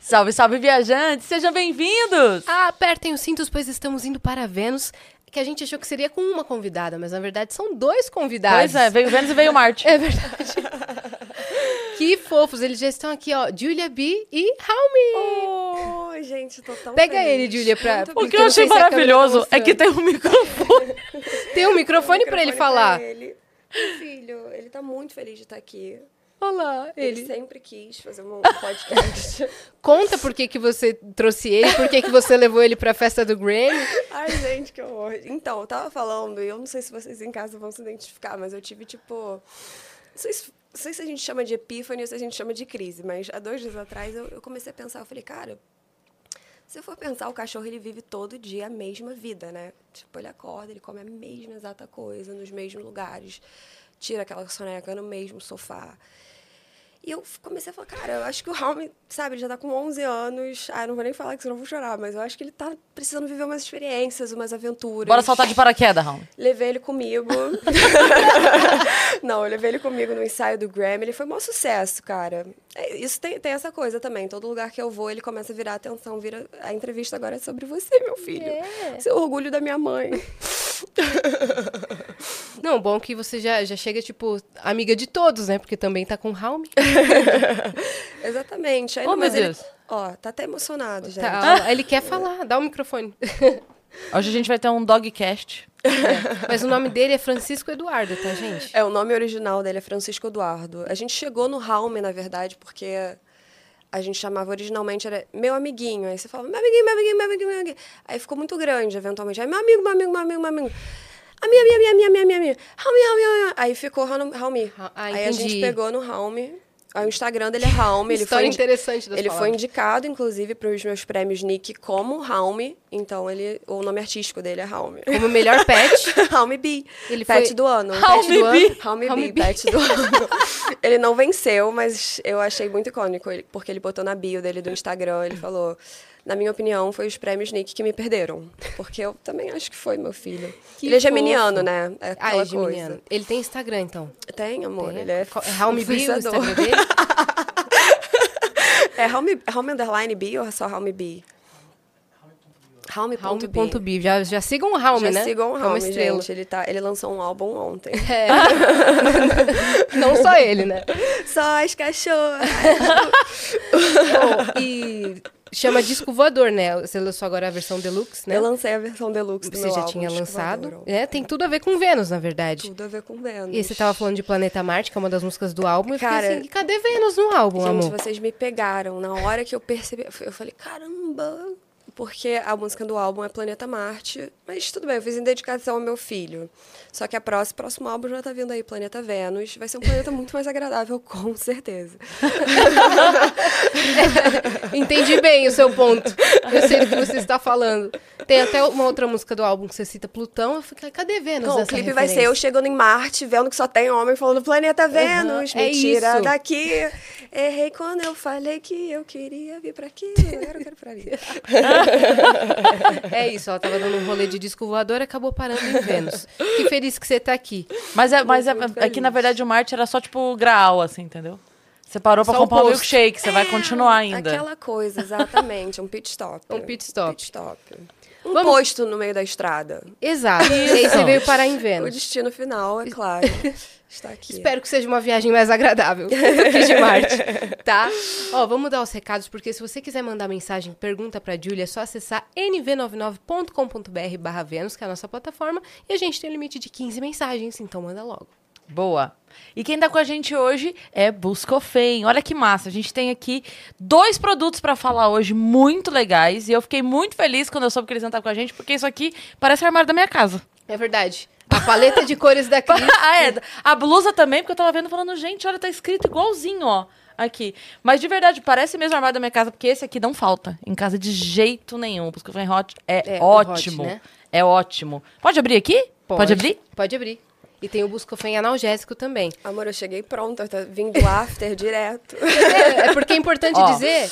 Salve, salve, viajantes! Sejam bem-vindos! Ah, apertem os cintos, pois estamos indo para Vênus, que a gente achou que seria com uma convidada, mas na verdade são dois convidados. Pois é, veio Vênus e veio Marte. É verdade. que fofos, eles já estão aqui, ó, Julia B e Raumi. Oi, gente, tô tão Pega feliz. ele, Julia, pra- O que eu achei maravilhoso é que tem um microfone. Tem um microfone pra ele Microfone falar. ele. Meu filho, ele tá muito feliz de estar aqui. Olá, Ele, ele. sempre quis fazer um podcast. Conta por que, que você trouxe ele, por que, que você levou ele pra festa do Grammy. Ai, gente, que horror. Então, eu tava falando, e eu não sei se vocês em casa vão se identificar, mas eu tive, tipo... Não sei se, não sei se a gente chama de epífane ou se a gente chama de crise, mas há dois dias atrás eu, eu comecei a pensar, eu falei, cara... Se eu for pensar, o cachorro ele vive todo dia a mesma vida, né? Tipo, ele acorda, ele come a mesma exata coisa, nos mesmos lugares, tira aquela soneca no mesmo sofá. E eu comecei a falar, cara, eu acho que o Raul, sabe, ele já tá com 11 anos. Ah, eu não vou nem falar que senão eu vou chorar, mas eu acho que ele tá precisando viver umas experiências, umas aventuras. Bora saltar de paraquedas, Raul. Levei ele comigo. não, eu levei ele comigo no ensaio do Grammy. Ele foi um maior sucesso, cara. É, Isso tem, tem essa coisa também. Todo lugar que eu vou, ele começa a virar atenção. Vira, a entrevista agora é sobre você, meu filho. É. Seu orgulho da minha mãe. Não, bom que você já, já chega, tipo, amiga de todos, né? Porque também tá com o Raumi. Exatamente. Aí, Oh, meu ele- Deus. Ó, tá até emocionado, gente. Tá, ele quer falar, dá o microfone. Hoje a gente vai ter um dogcast. Mas o nome dele é Francisco Eduardo, tá, gente? É, o nome original dele é Francisco Eduardo. A gente chegou no Raume, na verdade, porque a gente chamava originalmente, era meu amiguinho. Aí você falava, meu amiguinho, meu amiguinho, meu amiguinho, meu amiguinho. Aí ficou muito grande, eventualmente. Aí, meu amigo, meu amigo, meu amigo, meu amigo. A minha, minha, minha, minha, minha, minha, minha. Raumi, Raumi, Raumi. Aí ficou Raumi. Ah, Aí a gente pegou no Raumi. O Instagram dele é Raumi. Ele História foi interessante Ele foi palavras. indicado, inclusive, para os meus prêmios Nick como Raumi. Então, ele, o nome artístico dele é Raumi. Como melhor pet. Raumi B. Ele pet foi- do ano. Raumi Pet do B. ano. Raumi B. pet do ano. ele não venceu, mas eu achei muito icônico, porque ele botou na bio dele do Instagram, ele falou... Na minha opinião, foi os prêmios Nick que me perderam. Porque eu também acho que foi, meu filho. Que ele é fofo. geminiano, né? É Ah, é geminiano. coisa. Ele tem Instagram, então. Tem, amor. Tem? Ele é é Raumi B, o influenciador. Instagram dele? É Raumi, Raumi underline B ou é só Raumi B? Raumi.b. Já, já sigam o Raumi, Já né? sigam o é estrela. gente. Ele, tá, ele lançou um álbum ontem. É. Não só ele, né? Só as cachorras. Bom, e chama Disco Voador, né? Você lançou agora a versão deluxe, né? Eu lancei a versão deluxe do Você já álbum, tinha lançado. É, tem tudo a ver com Vênus, na verdade. Tudo a ver com Vênus. E você tava falando de Planeta Marte, que é uma das músicas do álbum. Cara, fiquei assim, cadê Vênus no álbum, Gente, amor? vocês me pegaram. Na hora que eu percebi, eu falei, caramba! Porque a música do álbum é Planeta Marte. Mas tudo bem, eu fiz em dedicação ao meu filho. Só que a próxima, próximo álbum já tá vindo aí, Planeta Vênus. Vai ser um planeta muito mais agradável, com certeza. Entendi bem o seu ponto. Eu sei do que você está falando. Tem até uma outra música do álbum que você cita Plutão. Eu fiquei, cadê Vênus? Não, o clipe vai ser referência? eu chegando em Marte, vendo que só tem homem falando Planeta Vênus, é me tira isso. daqui. Errei quando eu falei que eu queria vir pra aqui, agora eu quero pra ali. É isso, ela tava dando um rolê de disco voador e acabou parando em Vênus. Que feliz que você tá aqui. Mas é, mas é, é que, na verdade, o Marte era só, tipo, graal, assim, entendeu? Você parou pra Só o comprar um milkshake, você vai continuar ainda. Aquela coisa, exatamente, um pit stop. Um pit stop. Pit stop. Um Vamos- posto no meio da estrada. Exato. E aí você veio parar em O Vênus. destino final, é claro, está aqui. Espero que seja uma viagem mais agradável que de Marte, tá? Ó, vamos dar os recados, porque se você quiser mandar mensagem, pergunta pra Júlia, é só acessar nv99.com.br barra Vênus, que é a nossa plataforma, e a gente tem um limite de 15 mensagens, então manda logo. Boa. E quem tá com a gente hoje é Buscofem. Olha que massa. A gente tem aqui dois produtos pra falar hoje muito legais. E eu fiquei muito feliz quando eu soube que eles iam estar com a gente, porque isso aqui parece o armário da minha casa. É verdade. A paleta de cores da Cris. ah, é. A blusa também, porque eu tava vendo falando, gente, olha, tá escrito igualzinho, ó. aqui. Mas de verdade, parece mesmo armário da minha casa, porque esse aqui não falta. Em casa de jeito nenhum. O Buscofem Hot é, É, o hot, ótimo. né? É ótimo. Pode abrir aqui? Pode, abrir? Pode abrir. E tem o Buscofen analgésico também. Amor, eu cheguei pronta, tá vindo after direto. É, é porque é importante Ó, dizer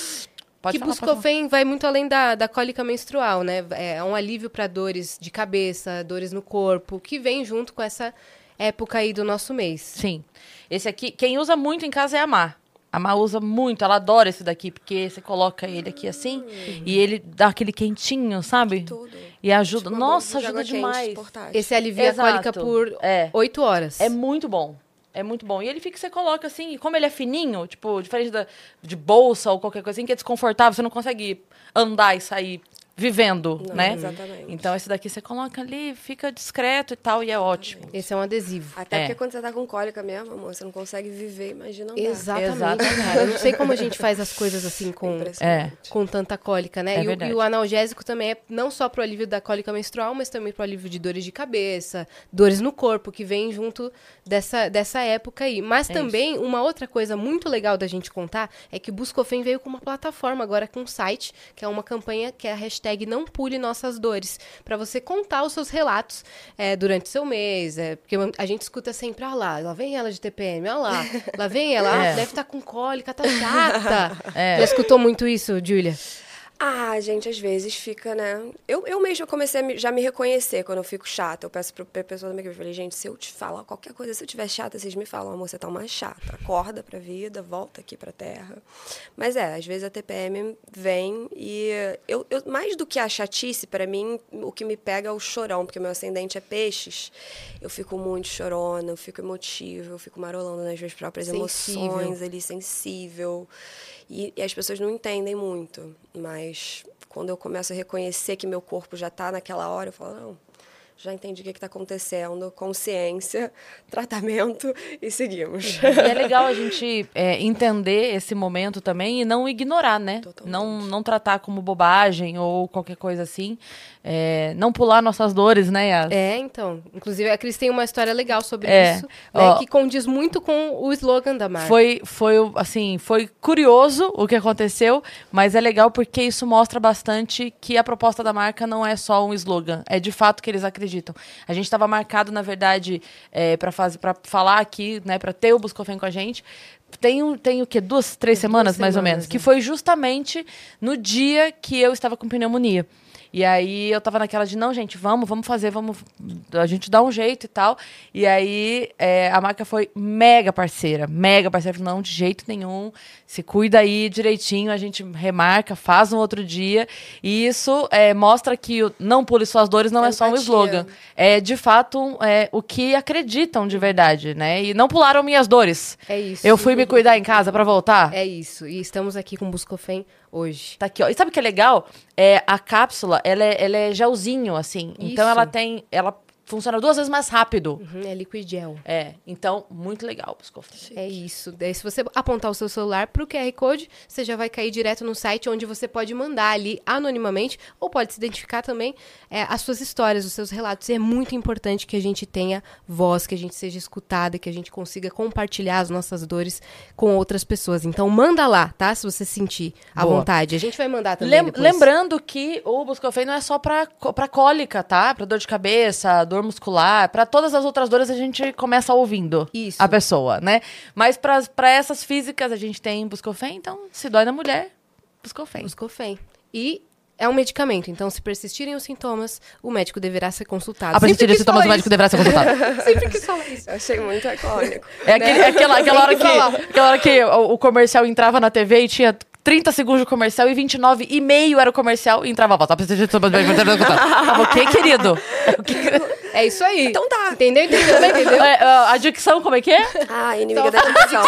Pode que falar, pode falar. Buscofen vai muito além da, da cólica menstrual, né? É um alívio para dores de cabeça, dores no corpo, que vem junto com essa época aí do nosso mês. Sim. Esse aqui, quem usa muito em casa é a Mar. A Mar usa muito, ela adora esse daqui, porque você coloca ele aqui assim e ele dá aquele quentinho, sabe? Tudo. E ajuda. Tipo, Nossa, ajuda demais. Esse alivia Exato. a cólica por É. oito horas. É muito bom. É muito bom. E ele fica, você coloca assim, e como ele é fininho, tipo, diferente da, de bolsa ou qualquer coisa assim, que é desconfortável, você não consegue andar e sair vivendo, Não, né? exatamente. Então esse daqui você coloca ali, fica discreto e tal, e é ótimo. Esse é um adesivo. Até É. porque quando você tá com cólica mesmo, amor, você não consegue viver, imagina andar. Exatamente, Exatamente. cara. Eu não sei como a gente faz as coisas assim com, Impressionante. com tanta cólica, né? É e, o, e o analgésico também é não só pro alívio da cólica menstrual, mas também pro alívio de dores de cabeça, dores no corpo, que vem junto dessa, dessa época aí. Mas É também, uma outra coisa muito legal da gente contar é que o Buscofen veio com uma plataforma agora com um site, que é uma campanha que é a hashtag Não Pule Nossas Dores, para você contar os seus relatos é, durante seu mês. É, porque a gente escuta sempre, ah lá, lá vem ela de TPM, ah lá, lá vem ela, ah, É. deve estar com cólica, tá chata. É. Já escutou muito isso, Júlia? Ah, gente, às vezes fica, né? Eu, eu mesma comecei a me- já me reconhecer quando eu fico chata. Eu peço pra, pra pessoa da minha equipe, eu falei, gente, se eu te falar qualquer coisa, se eu tiver chata, vocês me falam, amor, você tá uma chata. Acorda pra vida, volta aqui pra terra. Mas é, às vezes a TPM vem e eu, eu mais do que a chatice, pra mim, o que me pega é o chorão, porque meu ascendente é peixes. Eu fico muito chorona, eu fico emotiva, eu fico marolando nas minhas próprias Sensível. emoções ali, sensível. E, e as pessoas não entendem muito. Mas quando eu começo a reconhecer que meu corpo já está naquela hora, eu falo, não, já entendi o que está acontecendo, consciência, tratamento e seguimos. E é legal a gente é, entender esse momento também e não ignorar, né? Totalmente. Não, não tratar como bobagem ou qualquer coisa assim. É, não pular nossas dores, né, Yas? É, então. Inclusive, a Cris tem uma história legal sobre É. isso, né, Ó. que condiz muito com o slogan da marca. Foi, foi, assim, foi curioso o que aconteceu, mas é legal porque isso mostra bastante que a proposta da marca não é só um slogan, é de fato que eles acreditam. A gente estava marcado, na verdade, é, para falar aqui, né, para ter o Buscofem com a gente. Tem, tem o quê? Duas, três semanas, mais ou semanas, menos. né? Que foi justamente no dia que eu estava com pneumonia. E aí eu tava naquela de, não, gente, vamos, vamos fazer, vamos. A gente dá um jeito e tal. E aí é, a marca foi mega parceira, mega parceira. Não, de jeito nenhum. Se cuida aí direitinho, a gente remarca, faz um outro dia. E isso é, mostra que o não pule suas dores não é só um Empatia. slogan. É de fato é, o que acreditam de verdade, né? E não pularam minhas dores. É isso. Eu fui me cuidar em casa pra voltar. É isso. E estamos aqui com o Buscofen hoje. Tá aqui, ó. E sabe o que é legal? É, a cápsula, ela é, ela é gelzinho, assim. Então Isso. ela tem. Ela funciona duas vezes mais rápido. Uhum, é liquid gel. É, então, muito legal, Buscofen. É isso. Daí, se você apontar o seu celular pro QR Code, você já vai cair direto no site onde você pode mandar ali anonimamente ou pode se identificar também é, as suas histórias, os seus relatos. E é muito importante que a gente tenha voz, que a gente seja escutada, que a gente consiga compartilhar as nossas dores com outras pessoas. Então, manda lá, tá? Se você sentir à Boa. vontade. A gente vai mandar também Lem- depois. lembrando que o Buscofen não é só pra cólica, tá? Pra dor de cabeça, dor muscular. Pra todas as outras dores a gente começa ouvindo Isso. a pessoa, né? Mas pra, pra essas físicas a gente tem Buscofen, então se dói na mulher, Buscofen. Buscofen. E é um medicamento, então se persistirem os sintomas, o médico deverá ser consultado. A persistir Sempre de quis sintomas do médico deverá ser consultado. Sempre quis falar isso. Eu achei muito icônico. É, aquele- é aquela, aquela, hora que que, aquela hora que o, o comercial entrava na TV e tinha 30 segundos de comercial e 29 e meio era o comercial e entrava a voz. Tava o quê, querido? O quê? É isso aí. Então tá. Entendeu? Entendeu? Né? Entendeu? É, a dicção, como é que é? Ah, inimiga da dicção.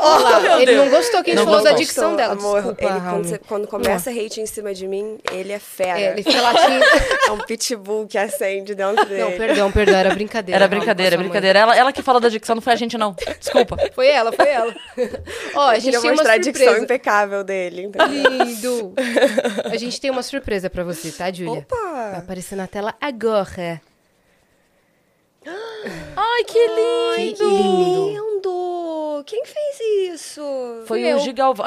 Olha lá, meu ele Deus. não gostou que a gente Não falou da dicção dela. Amor, Desculpa, ele, quando, você- quando começa hate em cima de mim, ele é fera. É, ele fica latindo. É um pitbull que acende dentro dele. Não, perdão, perdão, era brincadeira. Era brincadeira, com a sua brincadeira. Ela, ela que falou da dicção, não foi a gente, não. Desculpa. Foi ela, foi ela. Ó, a gente tem uma mostrar a dicção impecável dele. entendeu? Lindo. A gente tem uma surpresa pra você, tá, Júlia? Vai Opa! Aparecer na tela agora. Ai, que lindo! Que lindo. Quem fez isso? Foi Fui o. Gigalvão.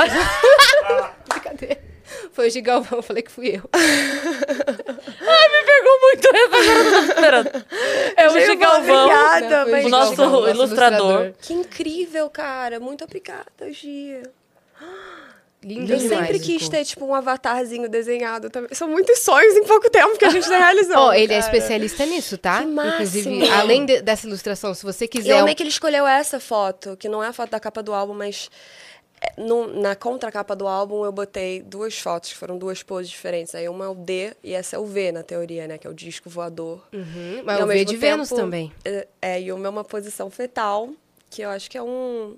Brincadeira. Foi o Gigalvão, eu falei que fui eu. Me pegou muito eu não esperando. É o Gigalvão. obrigada, O nosso Gigalvão, ilustrador. Que incrível, cara. Muito obrigada, Gia. Lindo Eu sempre quis ter, tipo, um avatarzinho desenhado também. São muitos sonhos em pouco tempo que a gente tá realizando. Ó, ele é cara. especialista nisso, tá? Que máximo. Inclusive, além de- dessa ilustração, se você E quiser. eu amei que ele escolheu essa foto, que não é a foto da capa do álbum, mas é, no- na contracapa do álbum eu botei duas fotos, que foram duas poses diferentes. Aí uma é o D e essa é o V, na teoria, né? Que é o disco voador. Uhum, E mas ao o V de Vênus tempo, também. É, é, e meu é uma posição fetal, que eu acho que é um.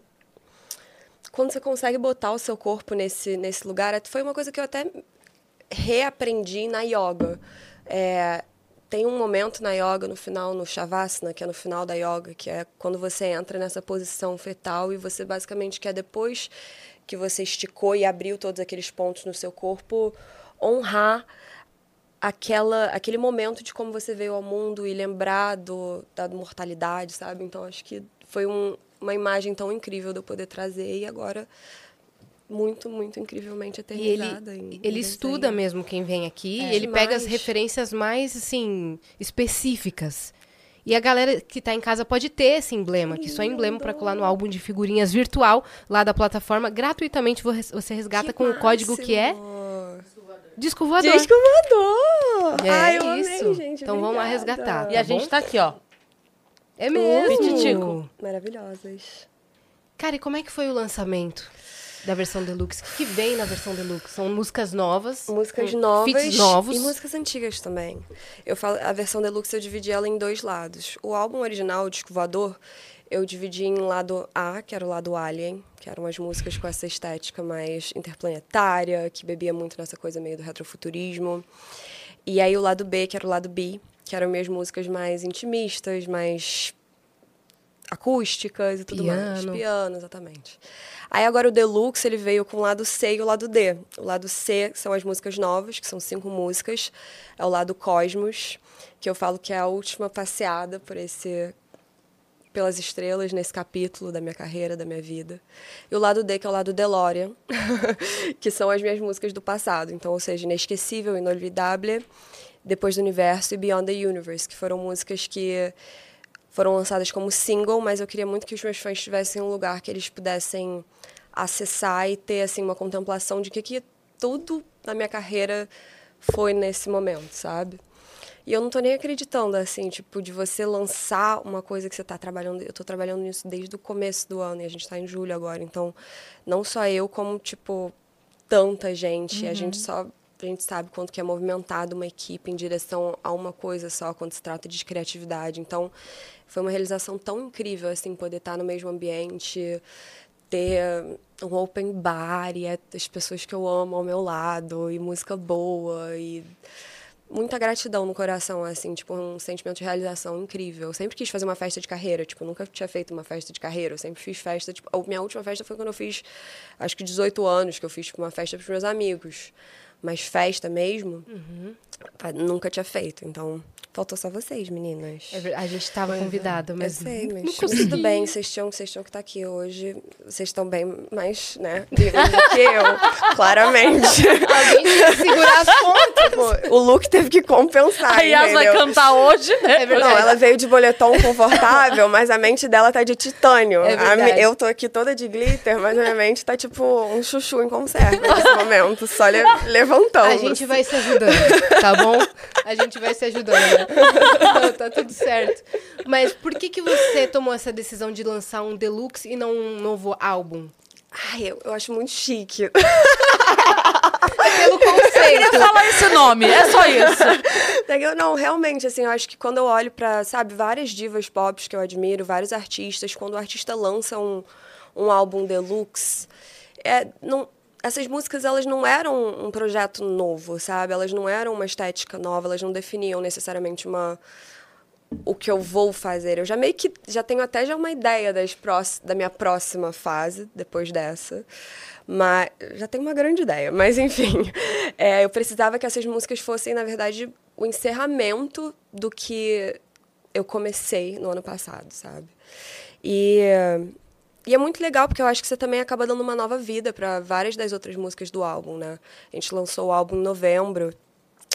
Quando você consegue botar o seu corpo nesse, nesse lugar, é- foi uma coisa que eu até reaprendi na yoga. É, tem um momento na yoga, no final, no Shavasana, que é no final da yoga, que é quando você entra nessa posição fetal e você basicamente quer, depois que você esticou e abriu todos aqueles pontos no seu corpo, honrar aquela, aquele momento de como você veio ao mundo e lembrar do, da mortalidade, sabe? Então, acho que foi um- uma imagem tão incrível de eu poder trazer e agora muito, muito incrivelmente E ele, eternizada. ele estuda mesmo quem vem aqui. É. e ele pega as Demais. referências mais, assim, específicas. E a galera que tá em casa pode ter esse emblema, que só é emblema para colar no álbum de figurinhas virtual lá da plataforma. Gratuitamente vo- você resgata Que com o código que é máximo! Disco Voador. Disco voador! É Ai, eu isso. amei, gente. Então vamos lá obrigada. resgatar. E a Tá gente bom? tá aqui, ó. É mesmo. Pititico. Maravilhosas. Cara, e como é que foi o lançamento da versão deluxe? O que, vem na versão deluxe? São músicas novas. Músicas novas feats novos. e músicas antigas também. Eu falo, a versão deluxe eu dividi ela em dois lados. O álbum original, o disco voador, eu dividi em lado A, que era o lado Alien, que eram as músicas com essa estética mais interplanetária, que bebia muito nessa coisa meio do retrofuturismo. E aí o lado B, que era o lado B, que eram minhas músicas mais intimistas, mais acústicas e tudo mais. Piano. Piano, exatamente. Aí agora o Deluxe, ele veio com o lado C e o lado D. O lado C são as músicas novas, que são cinco músicas. É o lado Cosmos, que eu falo que é a última passeada por esse pelas estrelas nesse capítulo da minha carreira, da minha vida. E o lado D, que é o lado DeLorean, que são as minhas músicas do passado. Então, ou seja, Inesquecível, Inolvidável, Depois do Universo e Beyond the Universe, que foram músicas que foram lançadas como single, mas eu queria muito que os meus fãs tivessem um lugar que eles pudessem acessar e ter assim uma contemplação de que, que tudo na minha carreira foi nesse momento, sabe? E eu não tô nem acreditando, assim, tipo, de você lançar uma coisa que você tá trabalhando. Eu tô trabalhando nisso desde o começo do ano e a gente tá em julho agora. Então, não só eu, como, tipo, tanta gente. A gente só. A gente sabe quanto que é movimentado uma equipe em direção a uma coisa só quando se trata de criatividade. Então, foi uma realização tão incrível, assim, poder estar no mesmo ambiente, ter um open bar e é as pessoas que eu amo ao meu lado, e música boa, e muita gratidão no coração, assim, tipo, um sentimento de realização incrível. Eu sempre quis fazer uma festa de carreira, tipo, nunca tinha feito uma festa de carreira, eu sempre fiz festa, tipo, a minha última festa foi quando eu fiz, acho que 18 anos, que eu fiz tipo, uma festa pros meus amigos. Mas festa mesmo, ah, nunca tinha feito, então faltou só vocês, meninas. É a gente tava convidada, mas eu sei, não mas, tudo bem, vocês tinham, vocês tinham que estar aqui hoje. Vocês estão bem mais, né, vivos do que eu, claramente. Alguém tem que segurar as pontas. Pô, o look teve que compensar, A Yas vai cantar hoje, né? É verdade. Não, ela veio de boletom confortável, mas a mente dela tá de titânio. É verdade. eu tô aqui toda de glitter, mas a minha mente tá tipo um chuchu em conserva nesse momento, só le levantando. A gente vai se ajudando, tá bom? A gente vai se ajudando. né? Não, tá tudo certo. Mas por que que você tomou essa decisão de lançar um deluxe e não um novo álbum? Ai, eu, eu acho muito chique. Pelo Eu queria conceito. falar esse nome, é só isso. Legal, Não, realmente, assim, eu acho que quando eu olho pra, sabe, várias divas pop que eu admiro, vários artistas, quando o artista lança um, um álbum deluxe, é, não, essas músicas, elas não eram um projeto novo, sabe? Elas não eram uma estética nova, elas não definiam necessariamente uma o que eu vou fazer. Eu já meio que já tenho até já uma ideia das prós, da minha próxima fase depois dessa. Mas já tenho uma grande ideia, mas enfim. É, eu precisava que essas músicas fossem, na verdade, o encerramento do que eu comecei no ano passado, sabe? E e é muito legal porque eu acho que você também acaba dando uma nova vida para várias das outras músicas do álbum, né? A gente lançou o álbum em novembro.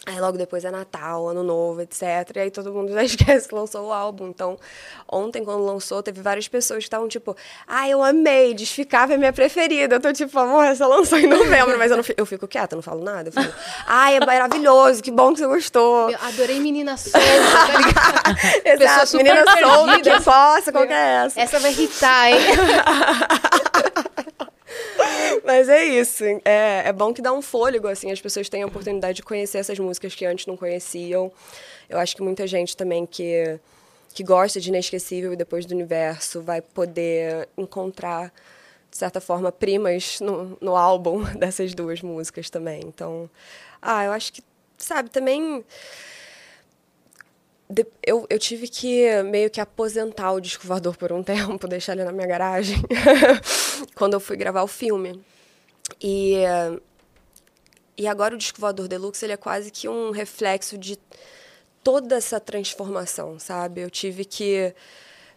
Aí logo depois é Natal, Ano Novo, etc. E aí todo mundo já esquece que lançou o álbum. Então, ontem, quando lançou, teve várias pessoas que estavam tipo, ah, eu amei, Desficava é minha preferida. Eu tô tipo, amor, essa lançou em novembro, mas eu, não, eu fico quieta, não falo nada. Eu fico, ai, é maravilhoso, que bom que você gostou. Eu adorei Menina Solta, tá? Exato, Menina Solta, que possa, qual que é essa? Essa vai irritar, hein? Mas é isso. É, é bom que dá um fôlego, assim, as pessoas têm a oportunidade de conhecer essas músicas que antes não conheciam. Eu acho que muita gente também que, que gosta de Inesquecível e Depois do Universo vai poder encontrar, de certa forma, primas no, no álbum dessas duas músicas também. Então, ah, eu acho que, sabe, também eu, eu tive que meio que aposentar o disco voador por um tempo, deixar ele na minha garagem, quando eu fui gravar o filme. E, e agora o disco voador deluxe ele é quase que um reflexo de toda essa transformação, sabe? Eu tive que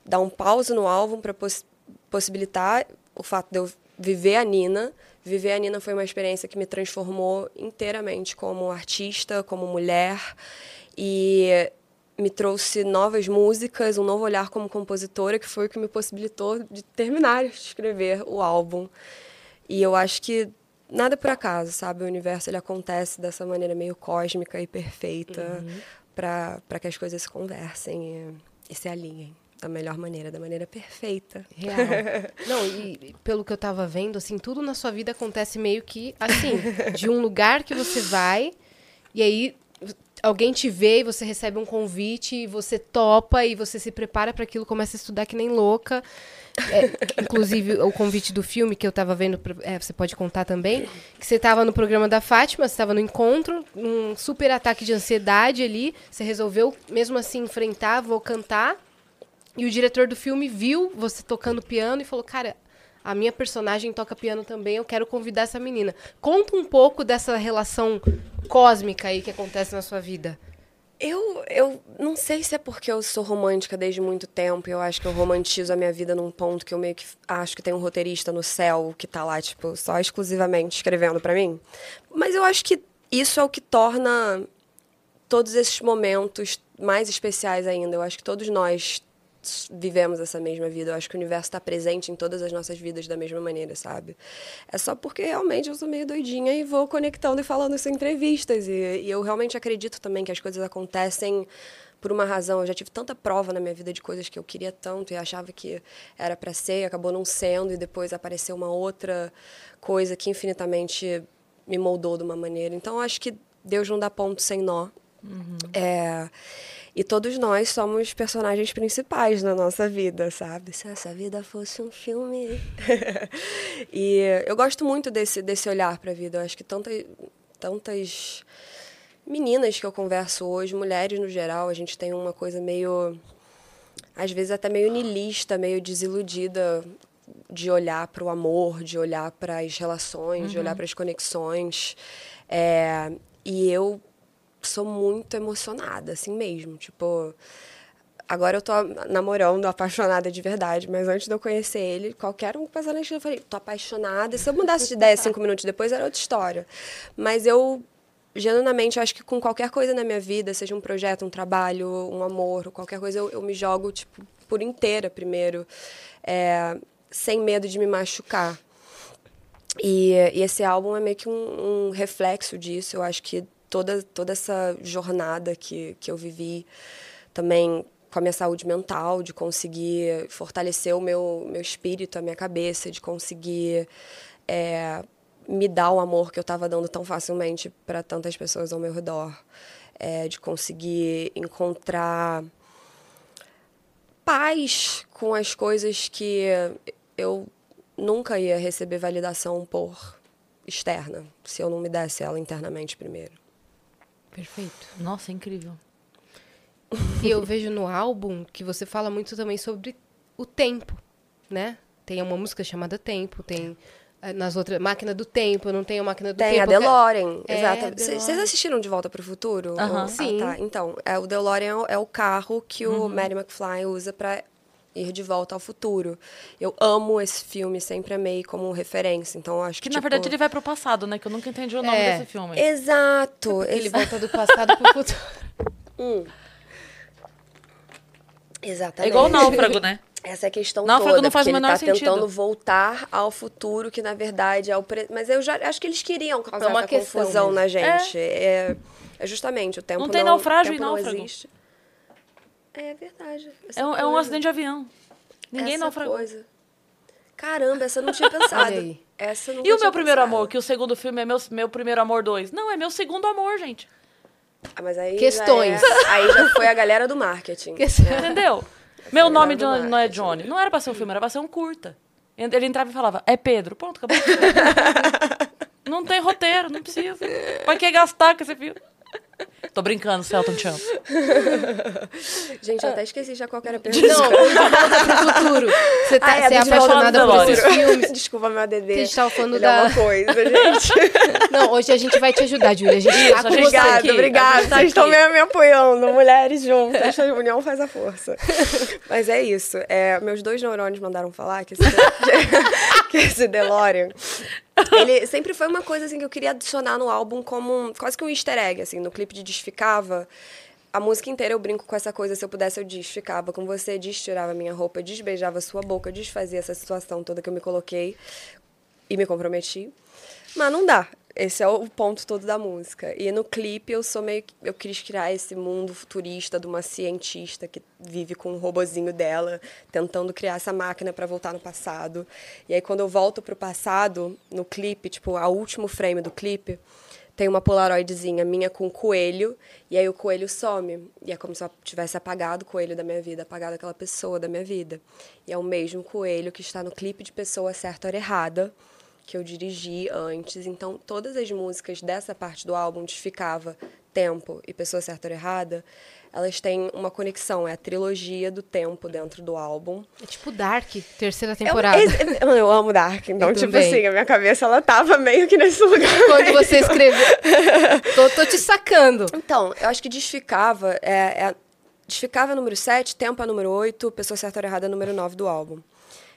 dar um pause no álbum para poss possibilitar o fato de eu viver a Nina. Viver a Nina foi uma experiência que me transformou inteiramente como artista, como mulher. E me trouxe novas músicas, um novo olhar como compositora, que foi o que me possibilitou de terminar de escrever o álbum. E eu acho que nada por acaso, sabe? O universo ele acontece dessa maneira meio cósmica e perfeita uhum. para que as coisas se conversem e, e se alinhem da melhor maneira, da maneira perfeita. Real. Não, e pelo que eu tava vendo, assim, tudo na sua vida acontece meio que assim, de um lugar que você vai e aí alguém te vê e você recebe um convite e você topa e você se prepara para aquilo, começa a estudar que nem louca. É, inclusive, o convite do filme que eu estava vendo, é, você pode contar também, que você estava no programa da Fátima, você estava no encontro, um super ataque de ansiedade ali, você resolveu, mesmo assim, enfrentar, vou cantar, e o diretor do filme viu você tocando piano e falou, cara, a minha personagem toca piano também, eu quero convidar essa menina. Conta um pouco dessa relação cósmica aí que acontece na sua vida. Eu, eu não sei se é porque eu sou romântica desde muito tempo. Eu acho que eu romantizo a minha vida num ponto que eu meio que acho que tem um roteirista no céu que tá lá, tipo, só exclusivamente escrevendo para mim. Mas eu acho que isso é o que torna todos esses momentos mais especiais ainda. Eu acho que todos nós vivemos essa mesma vida. Eu acho que o universo está presente em todas as nossas vidas da mesma maneira, sabe? É só porque realmente eu sou meio doidinha e vou conectando e falando isso em entrevistas. E, e eu realmente acredito também que as coisas acontecem por uma razão. Eu já tive tanta prova na minha vida de coisas que eu queria tanto e achava que era para ser, e acabou não sendo, e depois apareceu uma outra coisa que infinitamente me moldou de uma maneira. Então, eu acho que Deus não dá ponto sem nó. Uhum. É. E todos nós somos personagens principais na nossa vida, sabe? Se essa vida fosse um filme. e eu gosto muito desse, desse olhar para a vida. Eu acho que tanta, tantas meninas que eu converso hoje, mulheres no geral, a gente tem uma coisa meio. às vezes até meio niilista, meio desiludida de olhar para o amor, de olhar para as relações, uhum. de olhar uhum. para as conexões. É, e eu sou muito emocionada, assim mesmo. Tipo, agora eu tô namorando, apaixonada de verdade, mas antes de eu conhecer ele, qualquer um que passasse na esquina, eu falei, tô apaixonada. Se eu mudasse de ideia cinco minutos depois, era outra história. Mas eu, genuinamente, acho que com qualquer coisa na minha vida, seja um projeto, um trabalho, um amor, qualquer coisa, eu, eu me jogo, tipo, por inteira primeiro, é, sem medo de me machucar. E, e, esse álbum é meio que um, um reflexo disso. Eu acho que toda, toda essa jornada que, que eu vivi também com a minha saúde mental, de conseguir fortalecer o meu, meu espírito, a minha cabeça, de conseguir é, me dar o amor que eu estava dando tão facilmente para tantas pessoas ao meu redor, é, de conseguir encontrar paz com as coisas que eu nunca ia receber validação por externa, se eu não me desse ela internamente primeiro. Perfeito. Nossa, é incrível. E eu vejo no álbum que você fala muito também sobre o tempo, né? Tem uma música chamada Tempo, tem eh, nas outras Máquina do Tempo, não tem a Máquina do tem Tempo. Tem a DeLorean, é, exato. Vocês assistiram De Volta para o Futuro? Uh -huh. Sim. Ah, tá. Então, é, o DeLorean é o carro que o uhum. Mary McFly usa para Ir de Volta ao Futuro. Eu amo esse filme, sempre amei como referência. Então, eu acho que. Que, na tipo, verdade, ele vai pro passado, né? Que eu nunca entendi o nome É. desse filme. Exato! Ele Ele volta do passado pro futuro. Exatamente. É igual o náufrago, né? Essa é a questão Náufrago toda, não faz porque o ele menor tá sentido. tentando voltar ao futuro, que na verdade é o pre... Mas eu já acho que eles queriam causar É uma confusão mesmo. na gente. É. é justamente, o tempo Não não tem naufrágio e tempo não náufrago. existe. É verdade. É um, é um acidente de avião. Ninguém Essa naufragou. coisa. Caramba, essa eu não tinha pensado. Essa eu nunca E o meu primeiro pensado. amor, que o segundo filme é meu, meu primeiro amor 2. Não, é meu segundo amor, gente. Ah, mas aí Questões. Já é- aí já foi a galera do marketing. Né? Entendeu? Meu nome do não, não é. Johnny. Não era pra ser um filme, era pra ser um curta. Ele entrava e falava, é Pedro. Pronto, acabou. não tem roteiro, não precisa. Pra que gastar com esse filme? Tô brincando, Celton Chan. Gente, eu até esqueci já qual era a pergunta. Não, volta pro futuro. Você, tá, Ah, é, você é apaixonada por esses filmes. Desculpa, meu ADD. A gente tava falando Ele da- É uma coisa, gente. Não, hoje a gente vai te ajudar, Júlia. A gente Isso, tá com tá Obrigada, obrigada. tá Vocês estão aqui. me, apoiando, mulheres juntas. Essa união faz a força. Mas é isso. É, meus dois neurônios mandaram falar que esse, que esse DeLorean. Ele sempre foi uma coisa assim, que eu queria adicionar no álbum como um- quase que um easter egg. Assim, no clipe de Desficava. A música inteira eu brinco com essa coisa, se eu pudesse eu desficava com você, destirava minha roupa, desbeijava sua boca, desfazia essa situação toda que eu me coloquei e me comprometi. Mas não dá. Esse é o ponto todo da música. E no clipe eu sou meio eu quis criar esse mundo futurista de uma cientista que vive com um robozinho dela, tentando criar essa máquina para voltar no passado. E aí quando eu volto pro passado, no clipe, tipo, a último frame do clipe, tem uma polaroidzinha minha com coelho, e aí o coelho some. E é como se eu tivesse apagado o coelho da minha vida, apagado aquela pessoa da minha vida. E é o mesmo coelho que está no clipe de Pessoa Certa ou Errada, que eu dirigi antes. Então, todas as músicas dessa parte do álbum, onde ficava Tempo e Pessoa Certa ou Errada, elas têm uma conexão. É a trilogia do tempo dentro do álbum. É tipo Dark, terceira Eu, temporada. esse- eu, eu amo Dark, então, Eu tipo também. assim, a minha cabeça, ela tava meio que nesse lugar. Quando você escreveu. tô, tô te sacando. Então, eu acho que Desficava é, é Desficava é número 7, Tempo é número 8, Pessoa Certa ou Errada é número 9 do álbum.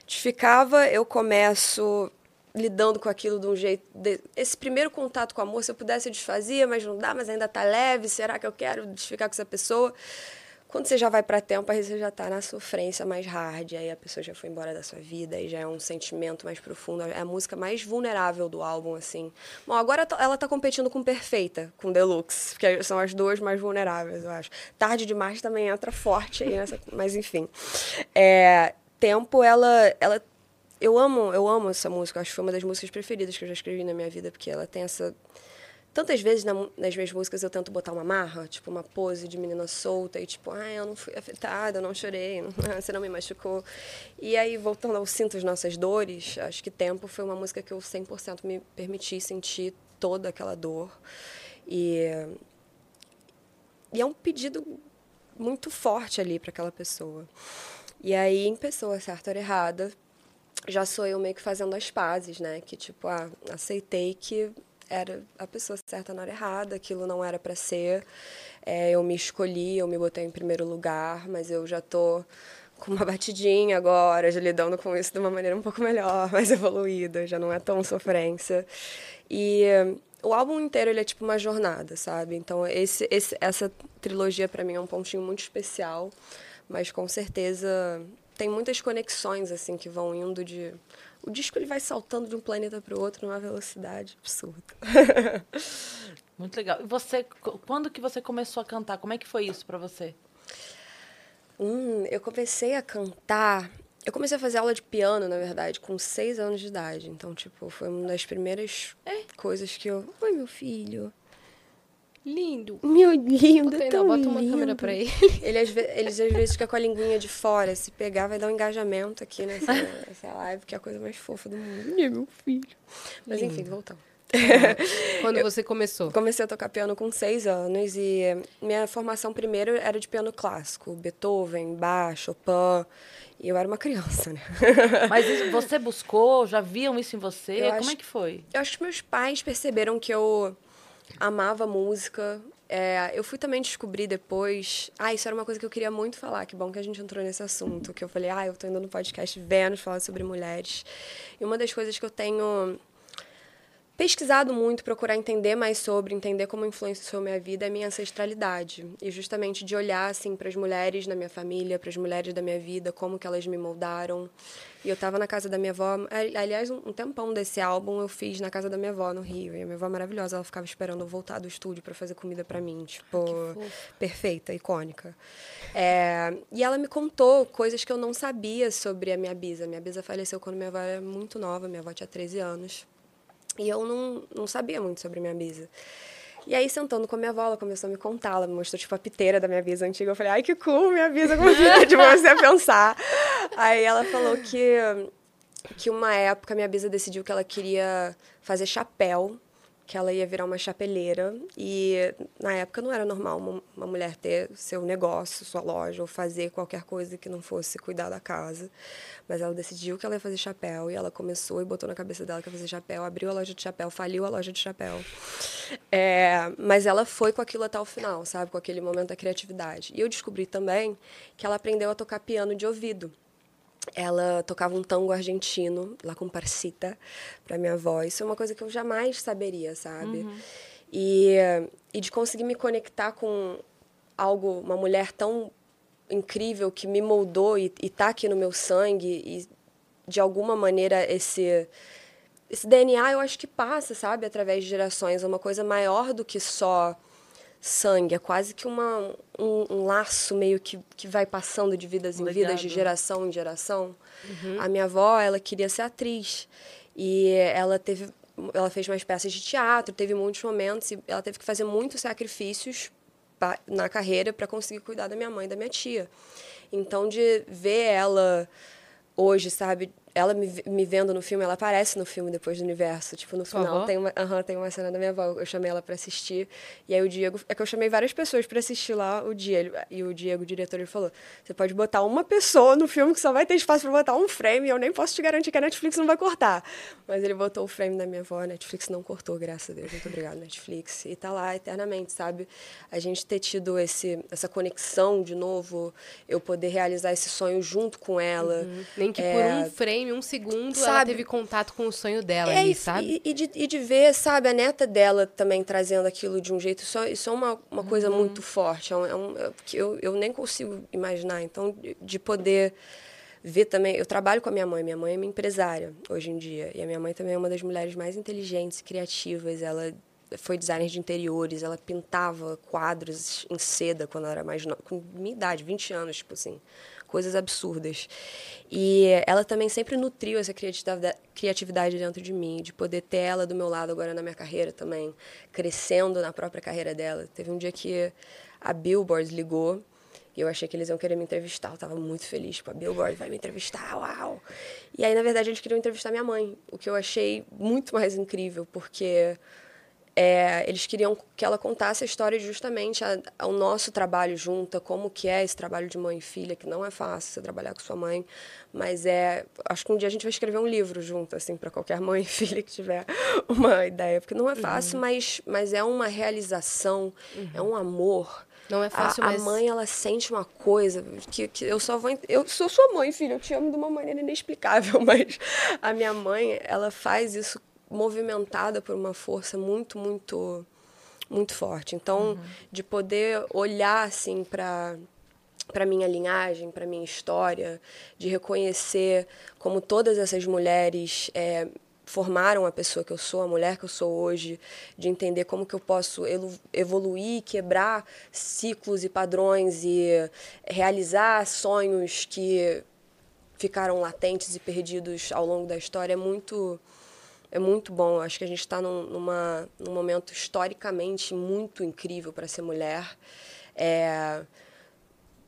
Desficava, eu começo lidando com aquilo de um jeito. de- esse primeiro contato com o amor, se eu pudesse, eu desfazia, mas não dá, mas ainda tá leve. Será que eu quero desficar com essa pessoa? Quando você já vai para tempo, aí você já tá na sofrência mais hard, aí a pessoa já foi embora da sua vida, aí já é um sentimento mais profundo, é a música mais vulnerável do álbum, assim. Bom, agora ela tá competindo com Perfeita, com Deluxe, porque são as duas mais vulneráveis, eu acho. Tarde Demais também entra forte aí nessa, mas enfim. É, tempo, ela, ela eu amo, eu amo essa música, acho que foi uma das músicas preferidas que eu já escrevi na minha vida, porque ela tem essa Tantas vezes na nas minhas músicas eu tento botar uma marra, tipo uma pose de menina solta e tipo, ah, eu não fui afetada, eu não chorei, você não me machucou. E aí, voltando ao Sinto as Nossas Dores, acho que Tempo foi uma música que eu 100% me permiti sentir toda aquela dor. E, e é um pedido muito forte ali para aquela pessoa. E aí, em Pessoa Certa ou Errada, já sou eu meio que fazendo as pazes, né? Que tipo, ah, aceitei que era a pessoa certa na hora errada, aquilo não era para ser. É, eu me escolhi, eu me botei em primeiro lugar, mas eu já tô com uma batidinha agora, já lidando com isso de uma maneira um pouco melhor, mais evoluída, já não é tão sofrência. E o álbum inteiro ele é tipo uma jornada, sabe? Então esse, esse essa trilogia para mim é um pontinho muito especial, mas com certeza tem muitas conexões assim que vão indo de o disco ele vai saltando de um planeta para o outro numa velocidade absurda. Muito legal. E você, qu- quando que você começou a cantar? Como é que foi isso pra você? Hum, eu comecei a cantar. Eu comecei a fazer aula de piano, na verdade, com seis anos de idade. Então, tipo, foi uma das primeiras coisas que eu. Oi, meu filho. Lindo. Meu lindo. Botei, tão não, bota uma lindo. câmera pra ele. Ele às, ve- eles às vezes ficam com a linguinha de fora. Se pegar, vai dar um engajamento aqui nessa, nessa live, que é a coisa mais fofa do mundo. É meu filho. Mas enfim, voltando. Quando você começou. Comecei a tocar piano com seis anos e minha formação primeiro era de piano clássico, Beethoven, Bach, Chopin. E eu era uma criança, né? Mas isso- você buscou? Já viam isso em você? Eu Como acho- é que foi? Eu acho que meus pais perceberam que eu amava música É, eu fui também descobrir depois. Ah, isso era uma coisa que eu queria muito falar. Que bom que a gente entrou nesse assunto. Que eu falei, ah, eu tô indo no podcast Vênus falar sobre mulheres. E uma das coisas que eu tenho pesquisado muito, procurar entender mais sobre, entender como influenciou minha vida é minha ancestralidade. E justamente de olhar assim para as mulheres na minha família, para as mulheres da minha vida, como que elas me moldaram. E eu estava na casa da minha avó, aliás, um tempão desse álbum eu fiz na casa da minha avó no Rio. E a minha avó é maravilhosa, ela ficava esperando eu voltar do estúdio para fazer comida para mim, tipo, perfeita, icônica. É, e ela me contou coisas que eu não sabia sobre a minha bisa. Minha bisa faleceu quando minha avó era muito nova, minha avó tinha 13 anos. E eu não, não sabia muito sobre minha bisa. E aí, sentando com a minha avó, ela começou a me contar. Ela me mostrou, tipo, a piteira da minha bisa antiga. Eu falei, ai, que cool, minha bisa, como fica de você a pensar. Aí ela falou que, que uma época minha bisa decidiu que ela queria fazer chapéu que ela ia virar uma chapeleira e na época não era normal uma, uma, mulher ter seu negócio, sua loja ou fazer qualquer coisa que não fosse cuidar da casa. Mas ela decidiu que ela ia fazer chapéu e ela começou e botou na cabeça dela que ia fazer chapéu, abriu a loja de chapéu, faliu a loja de chapéu. É, mas ela foi com aquilo até o final, sabe, com aquele momento da criatividade. E eu descobri também que ela aprendeu a tocar piano de ouvido ela tocava um tango argentino, lá com parcita, para minha voz. Isso é uma coisa que eu jamais saberia, sabe? Uhum. E, e de conseguir me conectar com algo, uma mulher tão incrível que me moldou e, está aqui no meu sangue e de alguma maneira esse esse DNA eu acho que passa, sabe, através de gerações, é uma coisa maior do que só sangue, é quase que uma, um, um, laço meio que, que vai passando de vidas em Legado. vidas, de geração em geração. Uhum. A minha avó, ela queria ser atriz e ela teve, ela fez umas peças de teatro, teve muitos momentos e ela teve que fazer muitos sacrifícios pra, na carreira para conseguir cuidar da minha mãe e da minha tia. Então, de ver ela hoje, sabe, ela me, me vendo no filme, ela aparece no filme depois do universo. Tipo, no final avó? tem uma, uhum, tem uma cena da minha avó. Eu chamei ela para assistir. E aí o Diego. É que eu chamei várias pessoas para assistir lá o dia. Ele, e o Diego, o diretor, ele falou: você pode botar uma pessoa no filme que só vai ter espaço para botar um frame. Eu nem posso te garantir que a Netflix não vai cortar. Mas ele botou o frame da minha avó, a Netflix não cortou, graças a Deus. Muito obrigada, Netflix. E tá lá eternamente, sabe? A gente ter tido esse, essa conexão de novo, eu poder realizar esse sonho junto com ela. Uhum. Nem que é... por um frame um segundo, sabe? ela teve contato com o sonho dela é, ali, sabe? E, e, de, e de ver, sabe, a neta dela também trazendo aquilo de um jeito. Isso, isso é uma, uma uhum. coisa muito forte. É um, é um, é, que eu, eu nem consigo imaginar. Então, de, de poder ver também. Eu trabalho com a minha mãe. Minha mãe é minha empresária hoje em dia. E a minha mãe também é uma das mulheres mais inteligentes, criativas. Ela foi designer de interiores, ela pintava quadros em seda quando ela era mais nova, com minha idade, 20 anos, tipo assim coisas absurdas. E ela também sempre nutriu essa criatividade dentro de mim, de poder ter ela do meu lado agora na minha carreira também, crescendo na própria carreira dela. Teve um dia que a Billboard ligou e eu achei que eles iam querer me entrevistar. Eu estava muito feliz, tipo, a Billboard vai me entrevistar, uau! E aí, na verdade, eles queriam entrevistar minha mãe, o que eu achei muito mais incrível, porque é, eles queriam que ela contasse a história justamente ao nosso trabalho junta, como que é esse trabalho de mãe e filha, que não é fácil você trabalhar com sua mãe, mas é, acho que um dia a gente vai escrever um livro junto, assim, para qualquer mãe e filha que tiver uma ideia, porque não é fácil, uhum. mas, mas é uma realização, uhum. é um amor. Não é fácil, a, mas... a mãe, ela sente uma coisa que, que eu só vou... Eu sou sua mãe, filha, eu te amo de uma maneira inexplicável, mas a minha mãe, ela faz isso movimentada por uma força muito, muito, muito forte. Então, uhum. de poder olhar assim para para minha linhagem, para minha história, de reconhecer como todas essas mulheres é, formaram a pessoa que eu sou, a mulher que eu sou hoje, de entender como que eu posso evoluir, quebrar ciclos e padrões e realizar sonhos que ficaram latentes e perdidos ao longo da história é muito é muito bom. Acho que a gente está num, num momento historicamente muito incrível para ser mulher. É,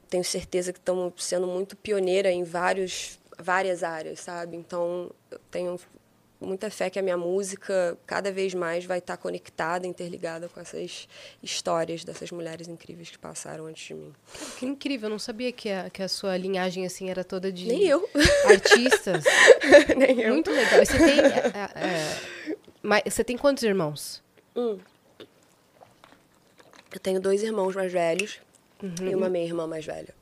tenho certeza que estamos sendo muito pioneira em vários, várias áreas, sabe? Então, eu tenho muita fé que a minha música cada vez mais vai estar conectada, interligada com essas histórias dessas mulheres incríveis que passaram antes de mim. Que incrível, eu não sabia que a, que a sua linhagem assim era toda de Nem eu. artistas. Nem eu. Muito legal. você tem, é, é, você tem quantos irmãos? Um. Eu tenho dois irmãos mais velhos e Uhum. uma meia-irmã mais velha.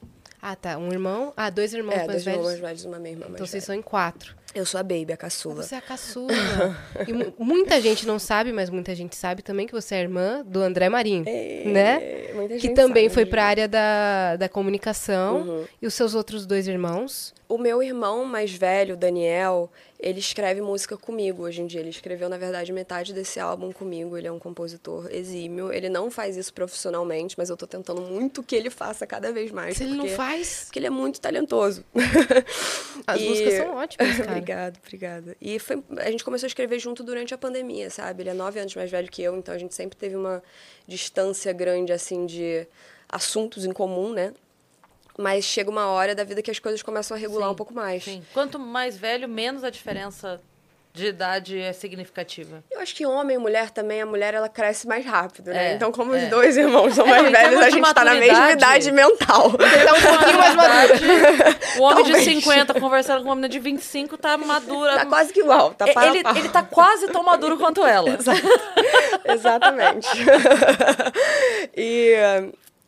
Ah, tá. Um irmão. Ah, dois irmãos é, mais dois velhos. irmãos mais velhos e uma meia-irmã mais Então vocês velha. são em quatro. Eu sou a baby, a caçula. Você é a caçula. e mu- muita gente não sabe, mas muita gente sabe também que você é irmã do André Marinho, né? É, muita Que gente também sabe, foi né? para a área da, da comunicação. Uhum. E os seus outros dois irmãos? O meu irmão mais velho, Daniel, ele escreve música comigo hoje em dia. Ele escreveu, na verdade, metade desse álbum comigo. Ele é um compositor exímio. Ele não faz isso profissionalmente, mas eu tô tentando muito que ele faça cada vez mais. Se ele não porque- faz, Porque ele é muito talentoso. as E- músicas são ótimas, cara. obrigada, obrigada. E foi, a gente começou a escrever junto durante a pandemia, sabe? Ele é nove anos mais velho que eu, então a gente sempre teve uma distância grande, assim, de assuntos em comum, né? Mas chega uma hora da vida que as coisas começam a regular Sim, um pouco mais. Sim. Quanto mais velho, menos a diferença de idade é significativa. Eu acho que homem e mulher também, a mulher ela cresce mais rápido, né? É, então, como é. os dois irmãos são É, mais em velhos, a de gente tá na mesma idade mental. Tá um pouquinho mais maduro. O homem de Talvez. 50 conversando com uma menina de 25 tá madura. Tá quase que igual, tá para ele, ele tá quase tão maduro quanto ela. Exatamente. e,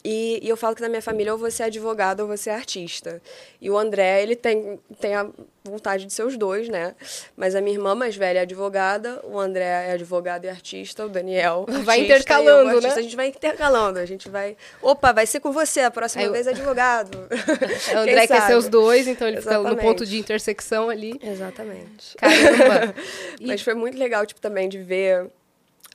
e, e eu falo que na minha família ou você é advogado ou você é artista. E o André, ele tem, tem a vontade de ser os dois, né? Mas a minha irmã mais velha é advogada, o André é advogado e artista, o Daniel. Vai artista, intercalando, eu né? A gente vai intercalando, a gente vai. Opa, vai ser com você, a próxima eu- vez advogado. O André quer ser os dois, então ele fica no Exatamente. ponto de intersecção ali. Exatamente. Caramba. E- Mas foi muito legal, tipo, também de ver.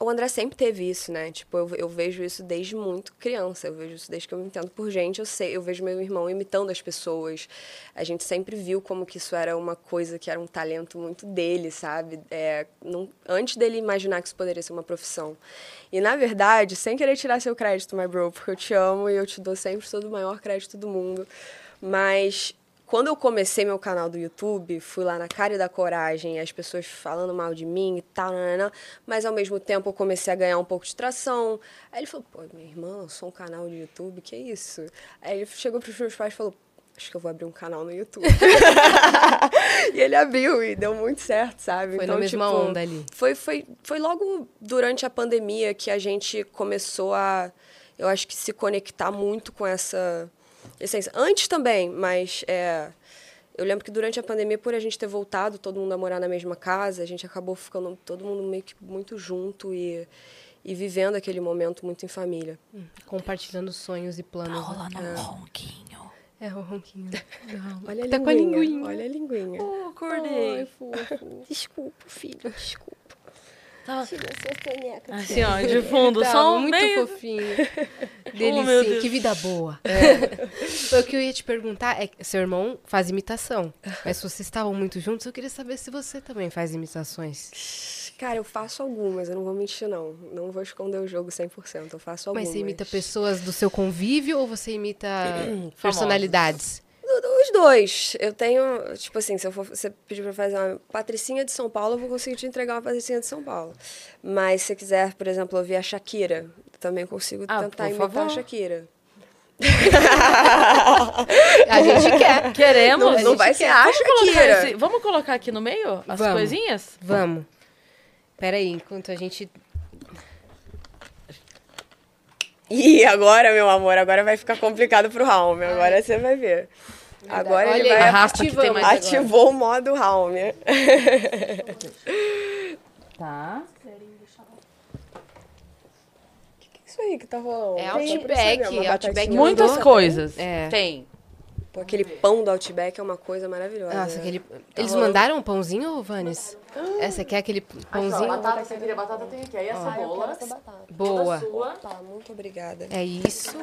O André sempre teve isso, né? Tipo, eu, eu vejo isso desde muito criança. Eu vejo isso desde que eu me entendo por gente. Eu sei, eu vejo meu irmão imitando as pessoas. A gente sempre viu como que isso era uma coisa que era um talento muito dele, sabe? É, não- antes dele imaginar que isso poderia ser uma profissão. E, na verdade, sem querer tirar seu crédito, my bro, porque eu te amo e eu te dou sempre todo o maior crédito do mundo. Mas quando eu comecei meu canal do YouTube, fui lá na cara e da coragem, as pessoas falando mal de mim e tal, nananã, mas ao mesmo tempo eu comecei a ganhar um pouco de tração. Aí ele falou, pô, minha irmã, eu sou um canal de YouTube, que isso? Aí ele chegou pros meus pais e falou, acho que eu vou abrir um canal no YouTube. e ele abriu e deu muito certo, sabe? Foi na mesma tipo, onda ali. Foi, foi, foi logo durante a pandemia que a gente começou a, eu acho que se conectar muito com essa essência. Antes também, mas é, eu lembro que durante a pandemia, por a gente ter voltado todo mundo a morar na mesma casa, a gente acabou ficando todo mundo meio que muito junto e, e vivendo aquele momento muito em família. Compartilhando sonhos e planos. né? Rolando um ronquinho. É o ronquinho. Não. Olha a tá com a linguinha, linguinha. Olha a linguinha. Oh, acordei. Ai, fofo. Desculpa, filho, desculpa. Tava Tira sua caneca. assim, ó, de fundo. Tava só um muito fofinho. Oh, Delicinho. Deus. que vida boa. o que eu ia te perguntar é que seu irmão faz imitação. Mas se vocês estavam muito juntos, eu queria saber se você também faz imitações. Cara, eu faço algumas, eu não vou mentir, não. Não vou esconder o jogo 100%, eu faço algumas. Mas você imita pessoas do seu convívio ou você imita Famosas. personalidades? Os dois. Eu tenho, tipo assim, se eu for você pedir pra fazer uma patricinha de São Paulo, eu vou conseguir te entregar uma patricinha de São Paulo. Mas se você quiser, por exemplo, ouvir a Shakira, também consigo Ah, tentar imitar favor. a Shakira. A gente quer. Queremos. Não, não vai ser a Vamos colocar, Shakira. esse- vamos colocar aqui no meio as Vamos. coisinhas? Vamos. Peraí, enquanto a gente. E agora, meu amor, agora vai ficar complicado pro Raul. Agora você vai ver. Agora Olha ele aí, vai Arrasta que tem mais agora. ativou o modo Raul. Tá. Isso aí que tá rolando. É Tem, Outback, ver, uma Outback batatinha. Muitas mandou- coisas. É. Tem. Pô, aquele pão do Outback é uma coisa maravilhosa. Nossa, aquele. Tá Eles rolando. mandaram um pãozinho, Vanes? Essa aqui é aquele pãozinho. batata, você queria batata, tem aqui. Aí a cebola. Boa. Sua. Tá, muito obrigada. É isso.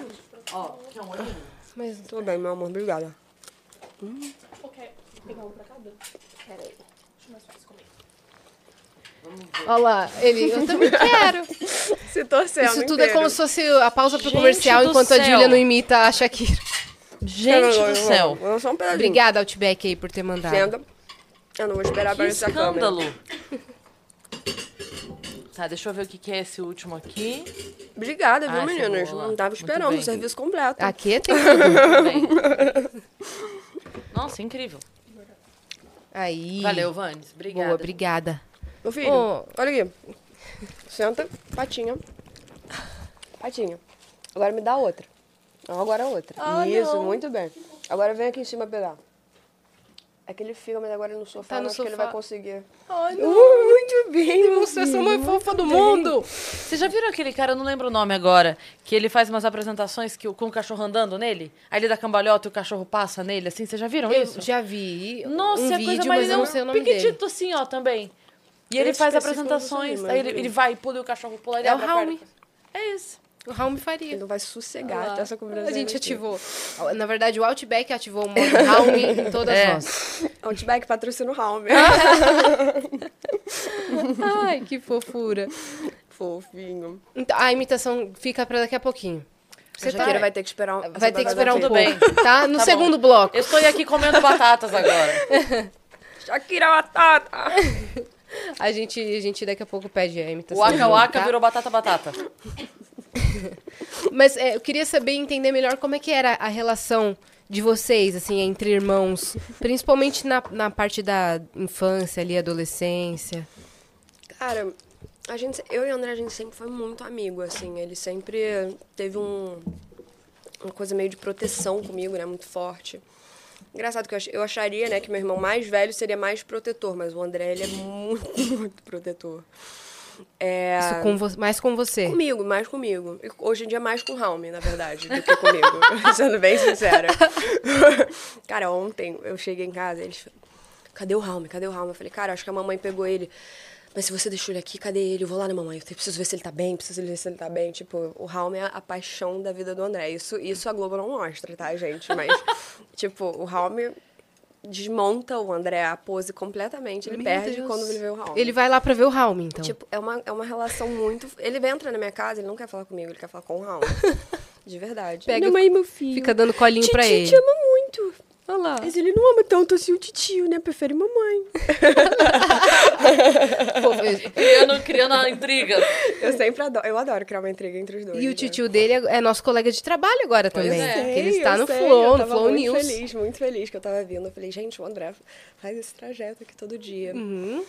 Ó, que é um olhinho. Mas Tudo bem, meu amor, obrigada. Olha lá, ele. Eu também quero. Se torcendo Isso tudo é como se fosse a pausa pro comercial do enquanto a céu. Julia não imita a Shakira. Gente do céu. Só um pedacinho. Obrigada, Outback, aí, por ter mandado. Eu não vou esperar Que aparecer a câmera. escândalo. Tá, deixa eu ver o que que é esse último aqui. Obrigada, viu, Ah, meninas? cebola. Não tava esperando o serviço completo. Aqui tem tudo. Nossa, incrível. Aí. Valeu, Vanes. Obrigada. Boa, obrigada. Meu filho, Ô. olha aqui. Senta, patinha. Patinha. Agora me dá outra. Não, agora outra. Ah, Isso, não. muito bem. Agora vem aqui em cima pegar. Aquele fica, mas agora no sofá, Tá no eu acho que ele sofá. vai conseguir. Ai, Uh, muito bem, Você é a mais fofa do mundo. Vocês já viram aquele cara, eu não lembro o nome agora, que ele faz umas apresentações que, com o cachorro andando nele? Aí ele dá cambalhota e o cachorro passa nele, assim, vocês já viram Eu isso? já vi Nossa, um é vídeo, coisa mas mais eu não sei o nome dele. Piquitito assim, ó, também. E ele Esse faz não apresentações, mas aí ele, vi. ele vai, pula e o cachorro pula, ele É o. Raul. É isso. O Raul me faria. Ele não vai sossegar até essa conversa. A gente ativou. Na verdade, o Outback ativou o modo Raul em todas É. nós. Outback patrocina o Raul. Ai, que fofura. Fofinho. Então, a imitação fica pra daqui a pouquinho. Você tá... vai ter que esperar um- Vai ter que esperar um pouco, bem. tá? No Tá bom. segundo bloco. Eu estou aqui comendo batatas agora. Shakira Batata! A gente, a gente daqui a pouco pede a imitação. O Waka junto, Waka tá? virou batata batata. Mas é, eu queria saber, entender melhor como é que era a relação de vocês, assim, entre irmãos. Principalmente na, na parte da infância ali, adolescência. Cara, a gente, eu e o André, a gente sempre foi muito amigo, assim. Ele sempre teve um, uma coisa meio de proteção comigo, né? Muito forte. Engraçado que eu, eu acharia, né, que meu irmão mais velho seria mais protetor, mas o André, ele é muito, muito protetor. É... Isso com vo- mais com você. Comigo, mais comigo. Hoje em dia, mais com o Raul, na verdade, do que comigo. Sendo bem sincera. cara, ontem eu cheguei em casa, eles falaram, cadê o Raul? Cadê o Raul? Eu falei, cara, acho que a mamãe pegou ele. Mas se você deixou ele aqui, cadê ele? Eu vou lá na mamãe. Eu preciso ver se ele tá bem, preciso ver se ele tá bem. Tipo, o Raul é a, a paixão da vida do André. Isso, isso a Globo não mostra, tá, gente? Mas, tipo, o Raul desmonta o André, a pose completamente. Ele Meu perde Deus. quando ele vê o Raul. Ele vai lá pra ver o Raul, então. Tipo, é uma, é uma relação muito. Ele entra na minha casa, ele não quer falar comigo, ele quer falar com o Raul. De verdade. Pega- Minha mãe e meu filho. Fica dando colinho pra Titi ele. te ama muito. Olha lá. Mas ele não ama tanto assim o titio, né? Prefere mamãe. Criando, criando a intriga. Eu sempre adoro. Eu adoro criar uma intriga entre os dois. E o né? tio dele é, é nosso colega de trabalho agora Pois também. é. Ele está no sei, Flow, eu no Flow muito News. feliz, muito feliz que eu tava vindo. Eu falei, gente, o André faz esse trajeto aqui todo dia. Uhum.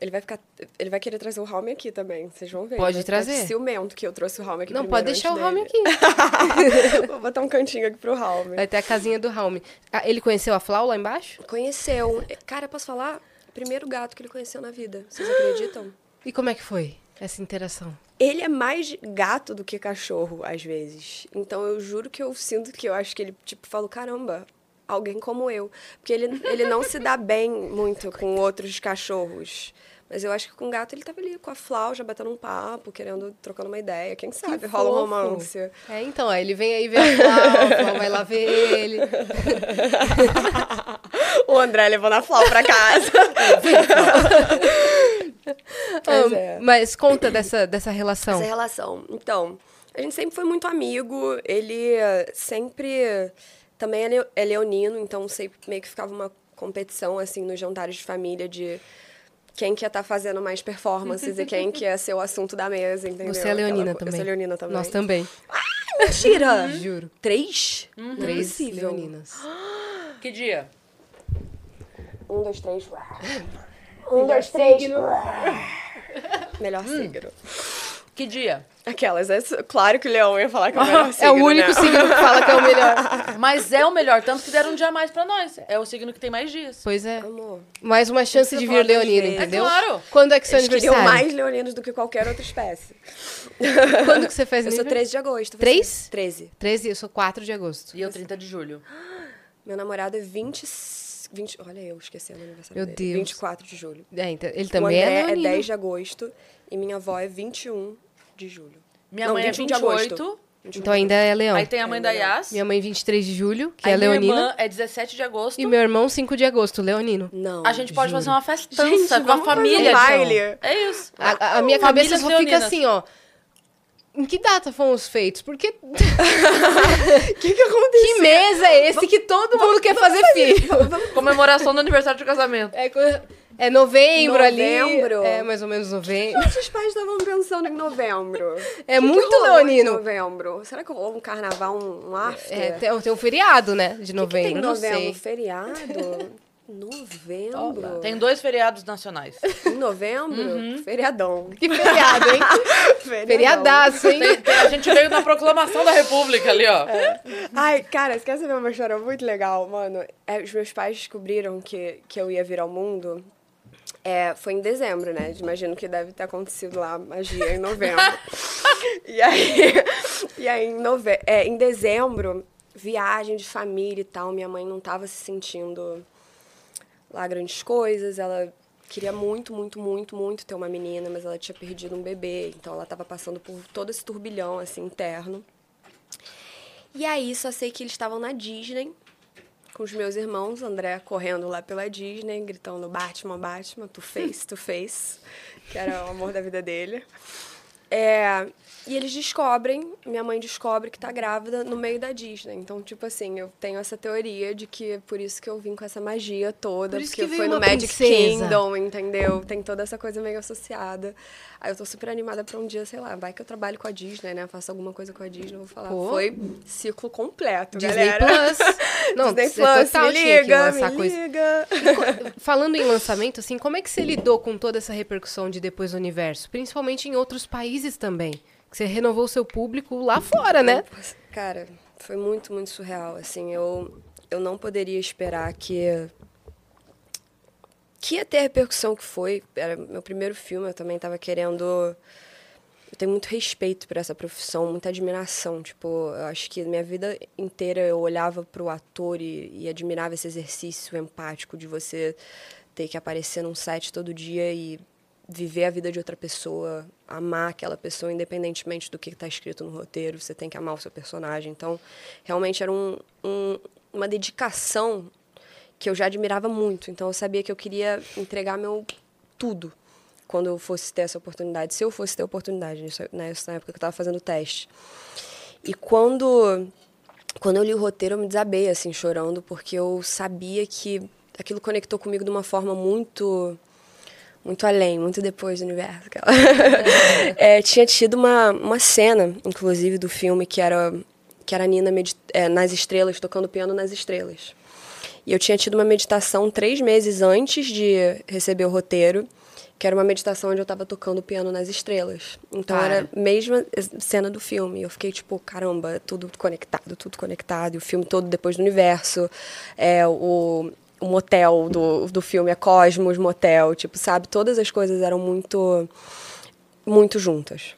Ele vai ficar. Ele vai querer trazer o Raul aqui também. Vocês vão ver. Pode trazer. ciumento que eu trouxe o Raul aqui Não, pode deixar o dele. aqui. Vou botar um cantinho aqui pro Raul. Vai ter a casinha do Raul. Ah, ele conheceu a Flau lá embaixo? Conheceu. Cara, posso falar? Primeiro gato que ele conheceu na vida. Vocês acreditam? E como é que foi essa interação? Ele é mais gato do que cachorro, às vezes. Então eu juro que eu sinto que eu acho que ele, tipo, falo, caramba, alguém como eu. Porque ele, ele não se dá bem muito com outros cachorros. Mas eu acho que com gato ele tava ali com a Flau, já batendo um papo, querendo, trocando uma ideia. Quem sabe Que rola um romance. É, então, aí ele vem aí ver a Flau, a Flau vai lá ver ele. o André levando a Flau pra casa. Mas é. Mas conta dessa, dessa relação. Essa relação. Então, a gente sempre foi muito amigo. Ele eh, sempre também é é leonino, então sempre meio que ficava uma competição assim nos jantares de família de quem que ia estar fazendo mais performances e quem que ia ser o assunto da mesa, entendeu? Você é leonina Aquela também. Eu sou leonina também. Nós também. Mentira! Juro. Três? Não é Três possível. leoninas. Que dia? Um, dois, três. Um, dois, três. Melhor signo. Que dia? Aquelas, é claro que o leão ia falar que é o melhor signo, é o único né? signo que fala que é o melhor. Mas é o melhor, tanto que deram um dia a mais pra nós. É o signo que tem mais dias. Pois é. Amor. Mais uma chance de vir leonino, entendeu? É claro. Quando é que seu Eles aniversário? mais leoninos do que qualquer outra espécie. Quando que você faz Eu sou aniversário? 13 de agosto. você? Três? 13. 13, eu sou 4 de agosto. E eu 30 de julho. Meu namorado é 20... 20 olha eu esquecendo o aniversário Meu dele. Deus. 24 de julho. É, então, ele o também André é é, leonino. 10 de agosto e minha avó é 21 de julho. Minha Não, mãe é 21 de 28. agosto. 21 Então ainda é leão. Aí tem a mãe da Yas. Minha mãe 23 de julho, que aí é minha leonina. irmã é 17 de agosto. E meu irmão 5 de agosto, leonino. Não. A gente pode fazer uma festança Gente, com a família. um baile. então. É isso. A, a- minha Famílias cabeça só fica leoninas. assim, ó. Em que data fomos feitos? Porque O que, que aconteceu? que mês é esse que todo mundo quer fazer filho? Comemoração do aniversário de casamento. É, é novembro, ali. Novembro? É mais ou menos novembro. Nossos pais estavam pensando em novembro. É O que que muito em leonino. novembro. Será que rolou um carnaval, um, after? É, tem, tem um feriado, né? De O que que novembro, tem em não novembro? sei. Feriado? Novembro? Tem dois feriados nacionais. Em novembro? Uhum. Feriadão. Que feriado, hein? Feriadão. Feriadaço, hein? Tem- tem- a gente veio na proclamação da República ali, ó. Ai, cara, você quer saber uma história muito legal, mano? É, os meus pais descobriram que, que eu ia vir ao mundo. É, foi em dezembro, né? Imagino que deve ter acontecido lá magia em novembro. e aí, e aí em, nove... é, em dezembro, viagem de família e tal, minha mãe não tava se sentindo lá grandes coisas. Ela queria muito, muito, muito, muito ter uma menina, mas ela tinha perdido um bebê. Então ela tava passando por todo esse turbilhão, assim, interno. E aí, só sei que eles estavam na Disney com os meus irmãos, André correndo lá pela Disney, gritando Batman, Batman, tu fez, tu fez, que era o amor da vida dele. É, e eles descobrem, minha mãe descobre que tá grávida no meio da Disney. Então, tipo assim, eu tenho essa teoria de que é por isso que eu vim com essa magia toda, porque foi no Magic princesa. Kingdom, entendeu? Tem toda essa coisa meio associada. Aí eu tô super animada pra um dia, sei lá, vai que eu trabalho com a Disney, né? Faço alguma coisa com a Disney, eu vou falar. Pô. Foi ciclo completo, Disney galera. Plus. Não, Disney você Plus, total me liga, me coisa. liga. Falando em lançamento, assim, como é que você lidou com toda essa repercussão de Depois do Universo? Principalmente em outros países também. Você renovou o seu público lá fora, né? Cara, foi muito, muito surreal. Assim, eu, eu não poderia esperar que. que ia ter a repercussão que foi. Era meu primeiro filme, eu também estava querendo. Eu tenho muito respeito por essa profissão, muita admiração. Tipo, eu acho que minha vida inteira eu olhava pro ator e, e admirava esse exercício empático de você ter que aparecer num set todo dia e viver a vida de outra pessoa, amar aquela pessoa, independentemente do que está escrito no roteiro, você tem que amar o seu personagem. Então, realmente era um, um- uma dedicação que eu já admirava muito. Então, eu sabia que eu queria entregar meu tudo quando eu fosse ter essa oportunidade, se eu fosse ter a oportunidade, né, na época que eu estava fazendo o teste. E quando quando eu li o roteiro, eu me desabei, assim, chorando, porque eu sabia que aquilo conectou comigo de uma forma muito muito além, muito depois do universo. aquela. É, tinha tido uma, uma cena, inclusive, do filme que era, que era a Nina é, nas estrelas, tocando piano nas estrelas. E eu tinha tido uma meditação três meses antes de receber o roteiro, que era uma meditação onde eu estava tocando piano nas estrelas. Então Cara. era a mesma cena do filme. Eu fiquei tipo, caramba, tudo conectado, tudo conectado. E o filme todo depois do universo. É, o, o motel do, do filme é Cosmos Motel, tipo, sabe? Todas as coisas eram muito, muito juntas.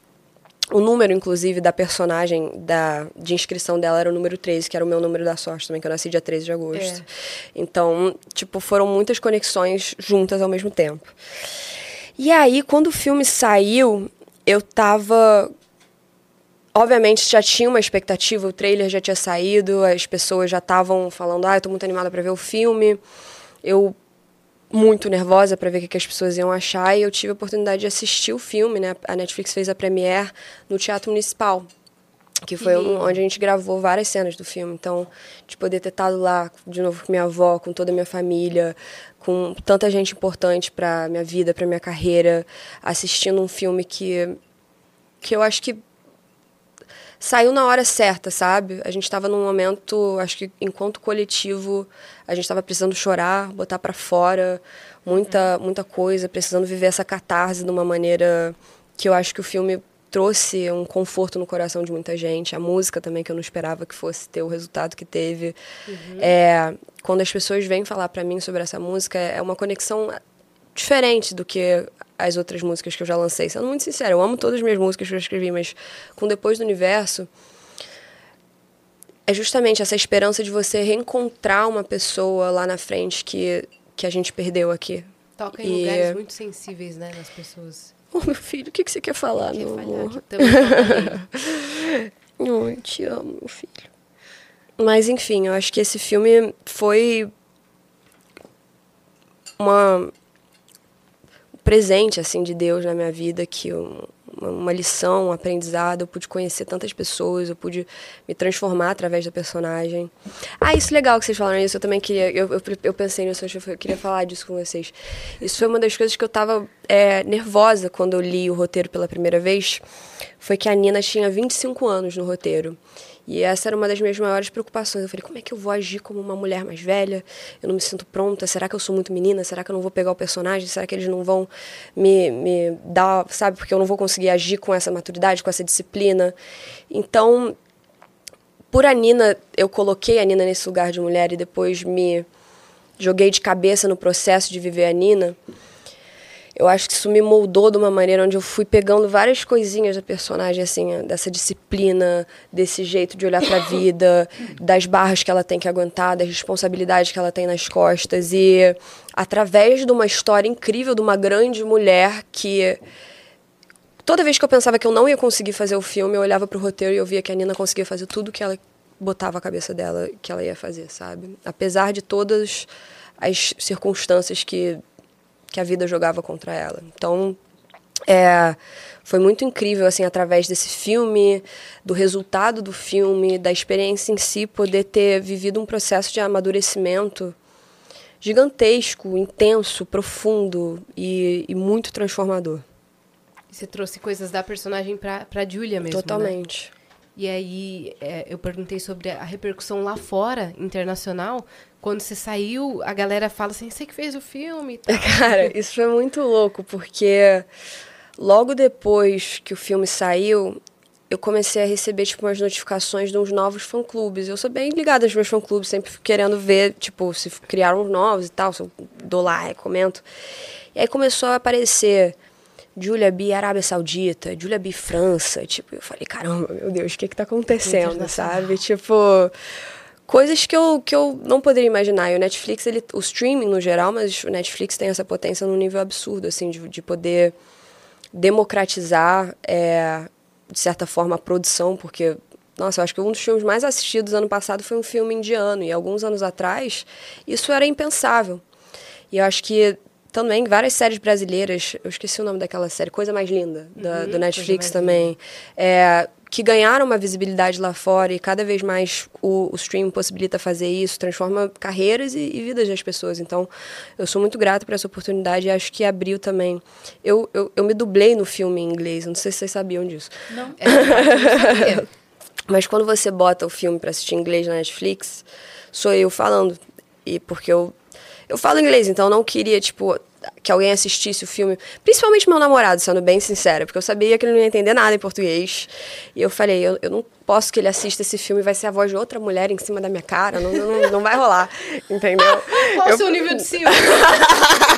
O número, inclusive, da personagem da, de inscrição dela era o número 13, que era o meu número da sorte também, que eu nasci dia 13 de agosto. Então, tipo, foram muitas conexões juntas ao mesmo tempo. E aí, quando o filme saiu, eu tava. Obviamente já tinha uma expectativa, o trailer já tinha saído, as pessoas já estavam falando, ah, eu tô muito animada para ver o filme. Eu muito nervosa para ver o que, que as pessoas iam achar e eu tive a oportunidade de assistir o filme, né? A Netflix fez a premiere no Teatro Municipal, que foi um- onde a gente gravou várias cenas do filme. Então, de poder ter estado lá de novo com minha avó, com toda a minha família, com tanta gente importante para minha vida, para minha carreira, assistindo um filme que que eu acho que saiu na hora certa, sabe? A gente estava num momento, acho que enquanto coletivo, a gente estava precisando chorar, botar para fora muita muita coisa, precisando viver essa catarse de uma maneira que eu acho que o filme trouxe um conforto no coração de muita gente, a música também que eu não esperava que fosse ter o resultado que teve. É, quando as pessoas vêm falar para mim sobre essa música, é uma conexão diferente do que as outras músicas que eu já lancei. Sendo muito sincera, eu amo todas as minhas músicas que eu escrevi, mas com Depois do Universo é justamente essa esperança de você reencontrar uma pessoa lá na frente que, que a gente perdeu aqui. Toca em E- lugares muito sensíveis, né, nas pessoas. Ô, meu filho, o que, que você quer falar, Quer meu falhar amor? Oh, eu te amo, meu filho. Mas, enfim, eu acho que esse filme foi uma um presente, assim, de Deus na minha vida, que eu- uma, lição, um aprendizado. Eu pude conhecer tantas pessoas, eu pude me transformar através da personagem. Ah, isso é legal que vocês falaram isso. Eu também queria. Eu, eu, eu pensei nisso, eu queria falar disso com vocês. Isso foi uma das coisas que eu tava é, nervosa quando eu li o roteiro pela primeira vez. Foi que a Nina tinha 25 anos no roteiro. E essa era uma das minhas maiores preocupações. Eu falei, como é que eu vou agir como uma mulher mais velha? Eu não me sinto pronta. Será que eu sou muito menina? Será que eu não vou pegar o personagem? Será que eles não vão me, me dar, sabe? Porque eu não vou conseguir agir com essa maturidade, com essa disciplina. Então, por a Nina, eu coloquei a Nina nesse lugar de mulher e depois me joguei de cabeça no processo de viver a Nina eu acho que isso me moldou de uma maneira onde eu fui pegando várias coisinhas da personagem, assim, dessa disciplina, desse jeito de olhar para a vida, das barras que ela tem que aguentar, das responsabilidades que ela tem nas costas. E através de uma história incrível de uma grande mulher que. Toda vez que eu pensava que eu não ia conseguir fazer o filme, eu olhava para o roteiro e eu via que a Nina conseguia fazer tudo que ela botava a cabeça dela que ela ia fazer, sabe? Apesar de todas as circunstâncias que que a vida jogava contra ela. Então, é, foi muito incrível, assim, através desse filme, do resultado do filme, da experiência em si, poder ter vivido um processo de amadurecimento gigantesco, intenso, profundo e, e muito transformador. Você trouxe coisas da personagem para pra Julia mesmo, né? Totalmente. Né? E aí é, eu perguntei sobre a repercussão lá fora, internacional. Quando você saiu, a galera fala assim, você que fez o filme. Cara, isso foi muito louco, porque logo depois que o filme saiu, eu comecei a receber, tipo, umas notificações de uns novos fã-clubes. Eu sou bem ligada aos meus fã-clubes, sempre querendo ver, tipo, se criaram novos e tal, se eu dou lá, comento. E aí começou a aparecer Julia B, Arábia Saudita, Julia B, França. Tipo, eu falei, caramba, meu Deus, o que que tá acontecendo, sabe? Tipo, coisas que eu, que eu não poderia imaginar. E o Netflix, ele, o streaming no geral, mas o Netflix tem essa potência num nível absurdo, assim, de, de poder democratizar, é, de certa forma, a produção, porque nossa, eu acho que um dos filmes mais assistidos ano passado foi um filme indiano, e alguns anos atrás isso era impensável. E eu acho que também várias séries brasileiras, eu esqueci o nome daquela série, Coisa Mais Linda, da, uhum, do Netflix também, é, que ganharam uma visibilidade lá fora e cada vez mais o, o streaming possibilita fazer isso, transforma carreiras e, e, vidas das pessoas. Então, eu sou muito grata por essa oportunidade e acho que abriu também. Eu, eu, eu me dublei no filme em inglês, não sei se vocês sabiam disso. Não, é, não Mas quando você bota o filme para assistir em inglês na Netflix, sou eu falando. E porque eu eu falo inglês, então eu não queria, tipo, que alguém assistisse o filme. Principalmente meu namorado, sendo bem sincera, porque eu sabia que ele não ia entender nada em português. E eu falei, eu, eu não posso que ele assista esse filme, vai ser a voz de outra mulher em cima da minha cara, não, não, não vai rolar, entendeu? Qual eu... o seu nível de ciúme?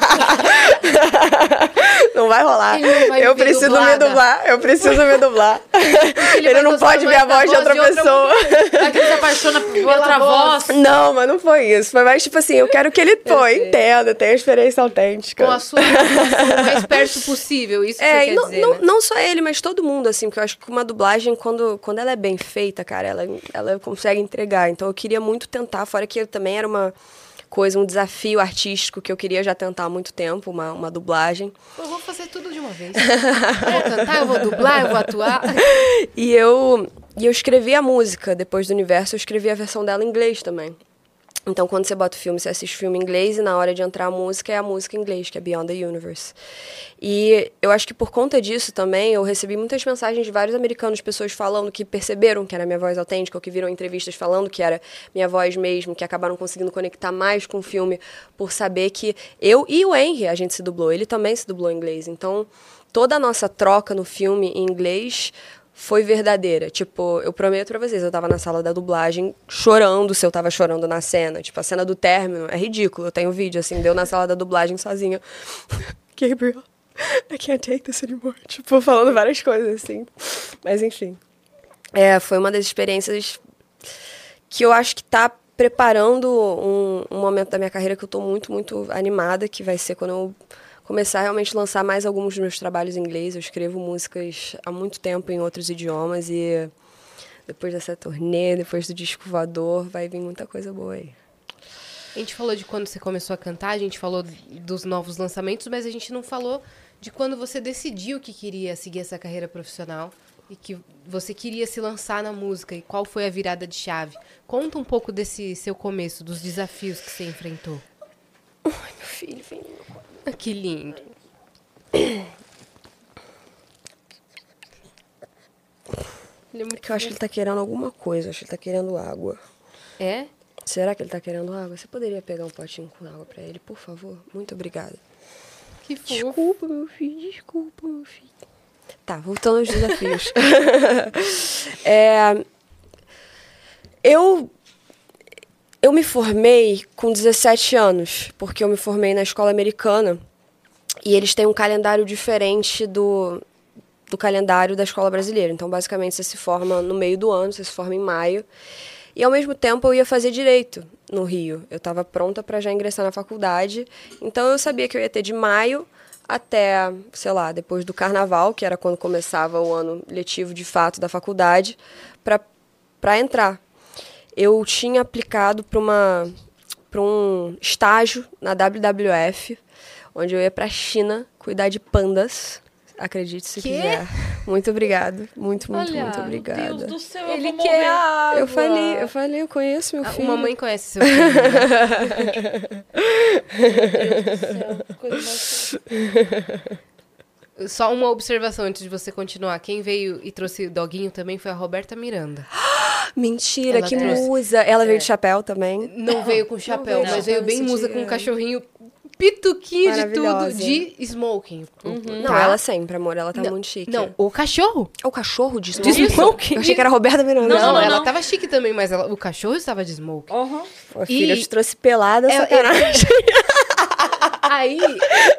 não vai rolar. Não eu preciso dublada. me dublar, eu preciso me dublar. Ele, ele não pode ver a voz de outra, de outra pessoa. Será que ele se apaixona por outra voz? Não, mas não foi isso. Foi mais tipo assim, eu quero que ele, pô, entenda, tenha experiência autêntica. Com a sua o mais perto possível, isso que é, você quer não, dizer, não, né? não só ele, mas todo mundo, assim, porque eu acho que uma dublagem, quando, quando ela é bem feita, cara, ela, ela consegue entregar. Então eu queria muito tentar, fora que também era uma coisa, um desafio artístico que eu queria já tentar há muito tempo, uma, uma dublagem. Eu vou fazer tudo de uma vez. eu vou cantar, eu vou dublar, eu vou atuar. e eu, e eu escrevi a música, depois do universo, eu escrevi a versão dela em inglês também. Então, quando você bota o filme, você assiste o filme em inglês e na hora de entrar a música é a música em inglês, que é Beyond the Universe. E eu acho que por conta disso também, eu recebi muitas mensagens de vários americanos, pessoas falando que perceberam que era minha voz autêntica, ou que viram entrevistas falando que era minha voz mesmo, que acabaram conseguindo conectar mais com o filme por saber que eu e o Henry, a gente se dublou, ele também se dublou em inglês. Então, toda a nossa troca no filme em inglês foi verdadeira. Tipo, eu prometo pra vocês, eu tava na sala da dublagem chorando se eu tava chorando na cena. Tipo, a cena do término é ridículo. Eu tenho um vídeo, assim, deu na sala da dublagem sozinha. Gabriel, I can't take this anymore. Tipo, falando várias coisas, assim. Mas, enfim. É, foi uma das experiências que eu acho que tá preparando um, um momento da minha carreira que eu tô muito, muito animada, que vai ser quando eu começar a realmente lançar mais alguns dos meus trabalhos em inglês. Eu escrevo músicas há muito tempo em outros idiomas e depois dessa turnê, depois do disco voador, vai vir muita coisa boa aí. A gente falou de quando você começou a cantar, a gente falou dos novos lançamentos, mas a gente não falou de quando você decidiu que queria seguir essa carreira profissional e que você queria se lançar na música e qual foi a virada de chave. Conta um pouco desse seu começo, dos desafios que você enfrentou. Ai, meu filho, vem Que lindo. Ele é muito Que eu acho que ele tá querendo alguma coisa. Acho que ele tá querendo água. É? Será que ele tá querendo água? Você poderia pegar um potinho com água pra ele, por favor? Muito obrigada. Que fofo. Desculpa, meu filho, desculpa, meu filho. Tá, voltando aos desafios. É, eu, eu me formei com 17 anos, porque eu me formei na escola americana. E eles têm um calendário diferente do, do calendário da escola brasileira. Então, basicamente, você se forma no meio do ano, você se forma em maio. E, ao mesmo tempo, eu ia fazer direito no Rio. Eu estava pronta para já ingressar na faculdade. Então, eu sabia que eu ia ter de maio até, sei lá, depois do carnaval, que era quando começava o ano letivo de fato da faculdade, para entrar. Eu tinha aplicado para uma para um estágio na WWF, onde eu ia para a China cuidar de pandas. Acredite se Quê? quiser. Muito obrigado. Muito, muito, Olha, muito obrigada. Meu Deus do céu, eu Ele vou quer água. Eu falei, eu falei, eu conheço meu A filho. mamãe conhece seu filho. né? Meu Deus do céu, que coisa mais- Só uma observação antes de você continuar. Quem veio e trouxe o doguinho também foi a Roberta Miranda. Mentira, Ela que trouxe. musa. Ela veio de chapéu também. Não veio com chapéu, veio mas veio bem musa dia. com um cachorrinho pituquinho de tudo, de smoking. Não, Tá? ela sempre, amor. Ela tá Não, muito chique. Não, o cachorro. É o cachorro de De smoking? smoking. Eu achei que era a Roberta Miranda. Não, Não, não, ela não. tava chique também, mas ela- o cachorro estava de smoking. Pô, filha, eu E- te trouxe pelada, É, sacanagem. Aí,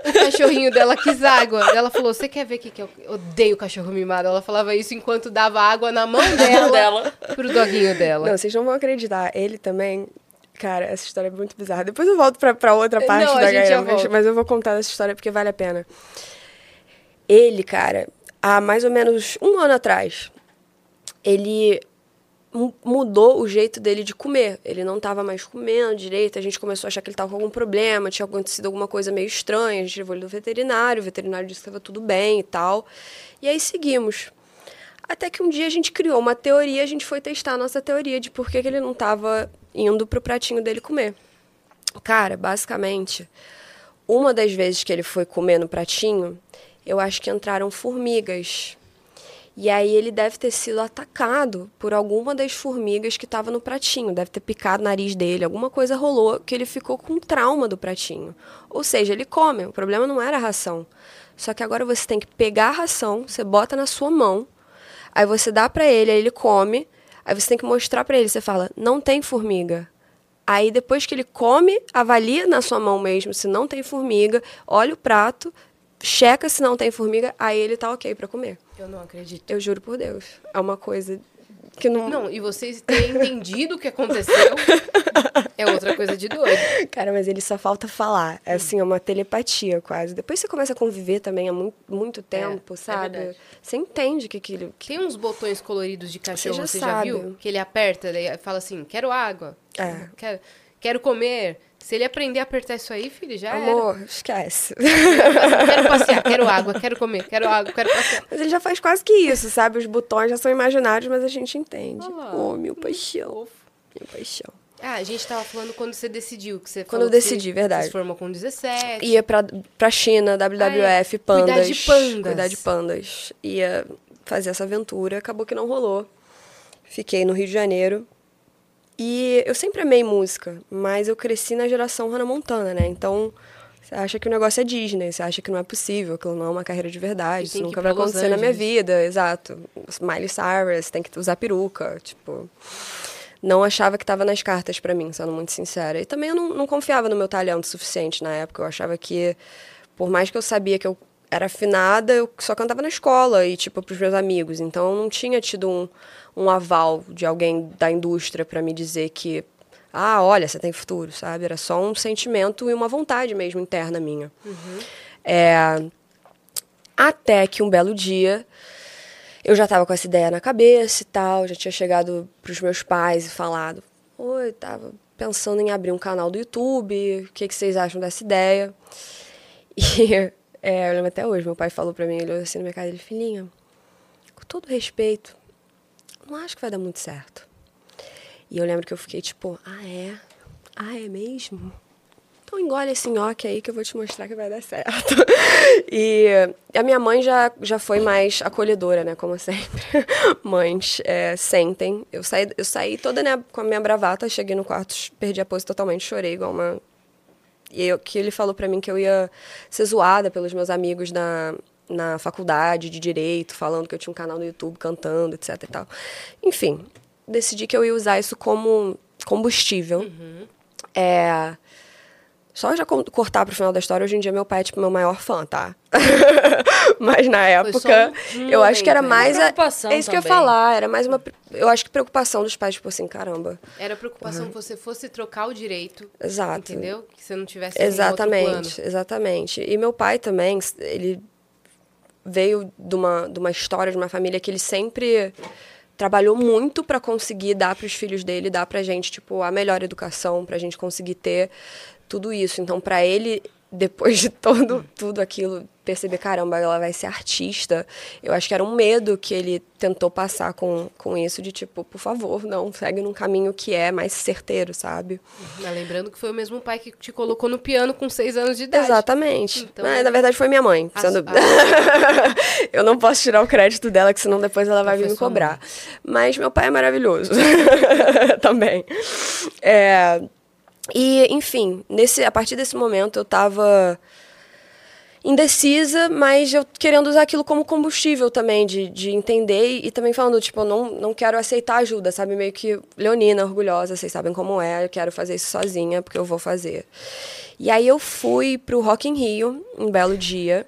o cachorrinho dela quis água. Ela falou: Você quer ver o que, que eu odeio cachorro mimado? Ela falava isso enquanto dava água na mão dela, dela. pro doguinho dela. Não, vocês não vão acreditar. Ele também... Cara, essa história é muito bizarra. Depois eu volto pra, pra outra parte Não, da Gaia, mas, mas eu vou contar essa história porque vale a pena. Ele, cara, há mais ou menos um ano atrás, ele mudou o jeito dele de comer. Ele não estava mais comendo direito, a gente começou a achar que ele estava com algum problema, tinha acontecido alguma coisa meio estranha, a gente levou ele no veterinário, o veterinário disse que estava tudo bem e tal. E aí seguimos. Até que um dia a gente criou uma teoria, a gente foi testar a nossa teoria de por que, que ele não estava indo pro pratinho dele comer. Cara, basicamente, uma das vezes que ele foi comer no pratinho, eu acho que entraram formigas. E aí ele deve ter sido atacado por alguma das formigas que estava no pratinho. Deve ter picado o nariz dele, alguma coisa rolou que ele ficou com trauma do pratinho. Ou seja, ele come, o problema não era a ração. Só que agora você tem que pegar a ração, você bota na sua mão, aí você dá pra ele, aí ele come, aí você tem que mostrar pra ele, você fala: "Não tem formiga". Aí depois que ele come, avalia na sua mão mesmo se não tem formiga, olha o prato, checa se não tem formiga, aí ele tá OK pra comer. Eu não acredito. Eu juro por Deus. É uma coisa que não. Não, e vocês terem entendido o que aconteceu é outra coisa de doido. Cara, mas ele só falta falar. É assim, é uma telepatia quase. Depois você começa a conviver também há muito, muito tempo, sabe? verdade. você entende que aquilo. Que... Tem uns botões coloridos de cachorro, já você já, viu? Que ele aperta, daí fala assim, quero água, É. quero, quero comer. Se ele aprender a apertar isso aí, filho, já era. Amor, esquece. Quero passear, quero água, quero comer, quero água, quero passear. Mas ele já faz quase que isso, sabe? Os botões já são imaginários, mas a gente entende. Olha lá. Oh, meu paixão. Meu paixão. Ah, a gente tava falando quando você decidiu, que você Quando eu decidi, verdade. Você se formou com 17. Ia pra, pra China, WWF, Ah, é. pandas. Cuidar de pandas. Cuidar de pandas. Ia fazer essa aventura, acabou que não rolou. Fiquei no Rio de Janeiro. E eu sempre amei música, mas eu cresci na geração Hannah Montana, né? Então, você acha que o negócio é Disney, você acha que não é possível, aquilo não é uma carreira de verdade, isso que nunca vai acontecer na minha vida, exato. Miley Cyrus, tem que usar peruca, tipo não achava que estava nas cartas para mim, sendo muito sincera. E também eu não, não confiava no meu talento o suficiente na época. Eu achava que, por mais que eu sabia que eu era afinada, eu só cantava na escola e, tipo, pros meus amigos. Então, eu não tinha tido um, um aval de alguém da indústria para me dizer que, ah, olha, você tem futuro, sabe? Era só um sentimento e uma vontade mesmo interna minha. É, até que um belo dia eu já estava com essa ideia na cabeça e tal, já tinha chegado para os meus pais e falado: Oi, tava pensando em abrir um canal do YouTube, o que, que vocês acham dessa ideia? E é, eu lembro até hoje, meu pai falou para mim, ele olhou assim na minha cara, ele, filhinha, com todo respeito, não acho que vai dar muito certo. E eu lembro que eu fiquei tipo: Ah, é? Ah, é mesmo? então engole esse nhoque aí que eu vou te mostrar que vai dar certo. E a minha mãe já, já foi mais acolhedora, né? Como sempre. Mães, é, sentem. Eu saí, eu saí toda né, com a minha bravata, cheguei no quarto, perdi a pose totalmente, chorei igual uma. E eu, que ele falou para mim que eu ia ser zoada pelos meus amigos na, na faculdade de direito, falando que eu tinha um canal no YouTube cantando, etc e tal. Enfim, decidi que eu ia usar isso como combustível. Uhum. É. Só já co- cortar pro final da história, hoje em dia meu pai é tipo meu maior fã, tá? Mas na época, um eu acho que era né? mais. a- Preocupação é isso que eu ia também. falar, era mais uma. Eu acho que preocupação dos pais, tipo assim, caramba. Era preocupação que você fosse trocar o direito, Exato. entendeu? Que você não tivesse. Exatamente, exatamente. E meu pai também, ele veio de uma, de uma história de uma família que ele sempre trabalhou muito para conseguir dar para os filhos dele, dar pra gente, tipo, a melhor educação, pra gente conseguir ter tudo isso. Então, para ele, depois de todo tudo aquilo, perceber, caramba, ela vai ser artista. Eu acho que era um medo que ele tentou passar com, com isso de tipo, por favor, não, segue num caminho que é mais certeiro, sabe? Mas lembrando que foi o mesmo pai que te colocou no piano com seis anos de idade. Exatamente. Então, Mas, na verdade, foi minha mãe. Sendo- eu não posso tirar o crédito dela, que senão depois ela vai vir me cobrar. Mas meu pai é maravilhoso. Também. É, E, enfim, nesse, a partir desse momento eu tava indecisa, mas eu querendo usar aquilo como combustível também, de, de entender e também falando, tipo, eu não, não quero aceitar ajuda, sabe? Meio que leonina, orgulhosa, vocês sabem como é, eu quero fazer isso sozinha, porque eu vou fazer. E aí eu fui pro Rock in Rio, um belo dia,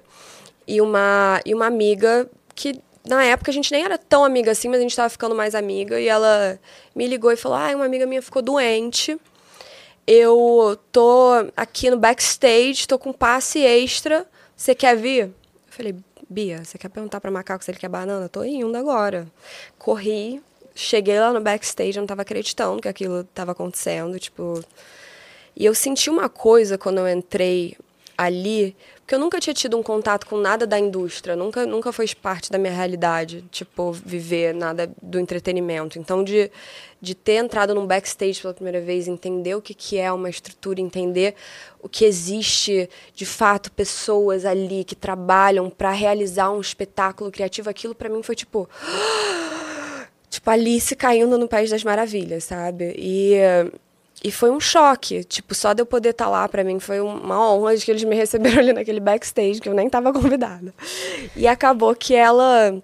e uma, e uma amiga que na época a gente nem era tão amiga assim, mas a gente tava ficando mais amiga, e ela me ligou e falou: Ah, uma amiga minha ficou doente. Eu tô aqui no backstage, tô com passe extra. Você quer vir? Eu falei, Bia, você quer perguntar pra macaco se ele quer banana? Tô indo agora. Corri, cheguei lá no backstage, eu não tava acreditando que aquilo tava acontecendo, tipo. E eu senti uma coisa quando eu entrei ali, porque eu nunca tinha tido um contato com nada da indústria, nunca, nunca foi parte da minha realidade, tipo, viver nada do entretenimento. Então, de, de ter entrado num backstage pela primeira vez, entender o que, que é uma estrutura, entender o que existe, de fato, pessoas ali que trabalham para realizar um espetáculo criativo, aquilo para mim foi tipo tipo, Alice caindo no País das Maravilhas, sabe? E, e foi um choque. Tipo, só de eu poder estar lá, pra mim, foi uma honra de que eles me receberam ali naquele backstage, que eu nem tava convidada. E acabou que ela.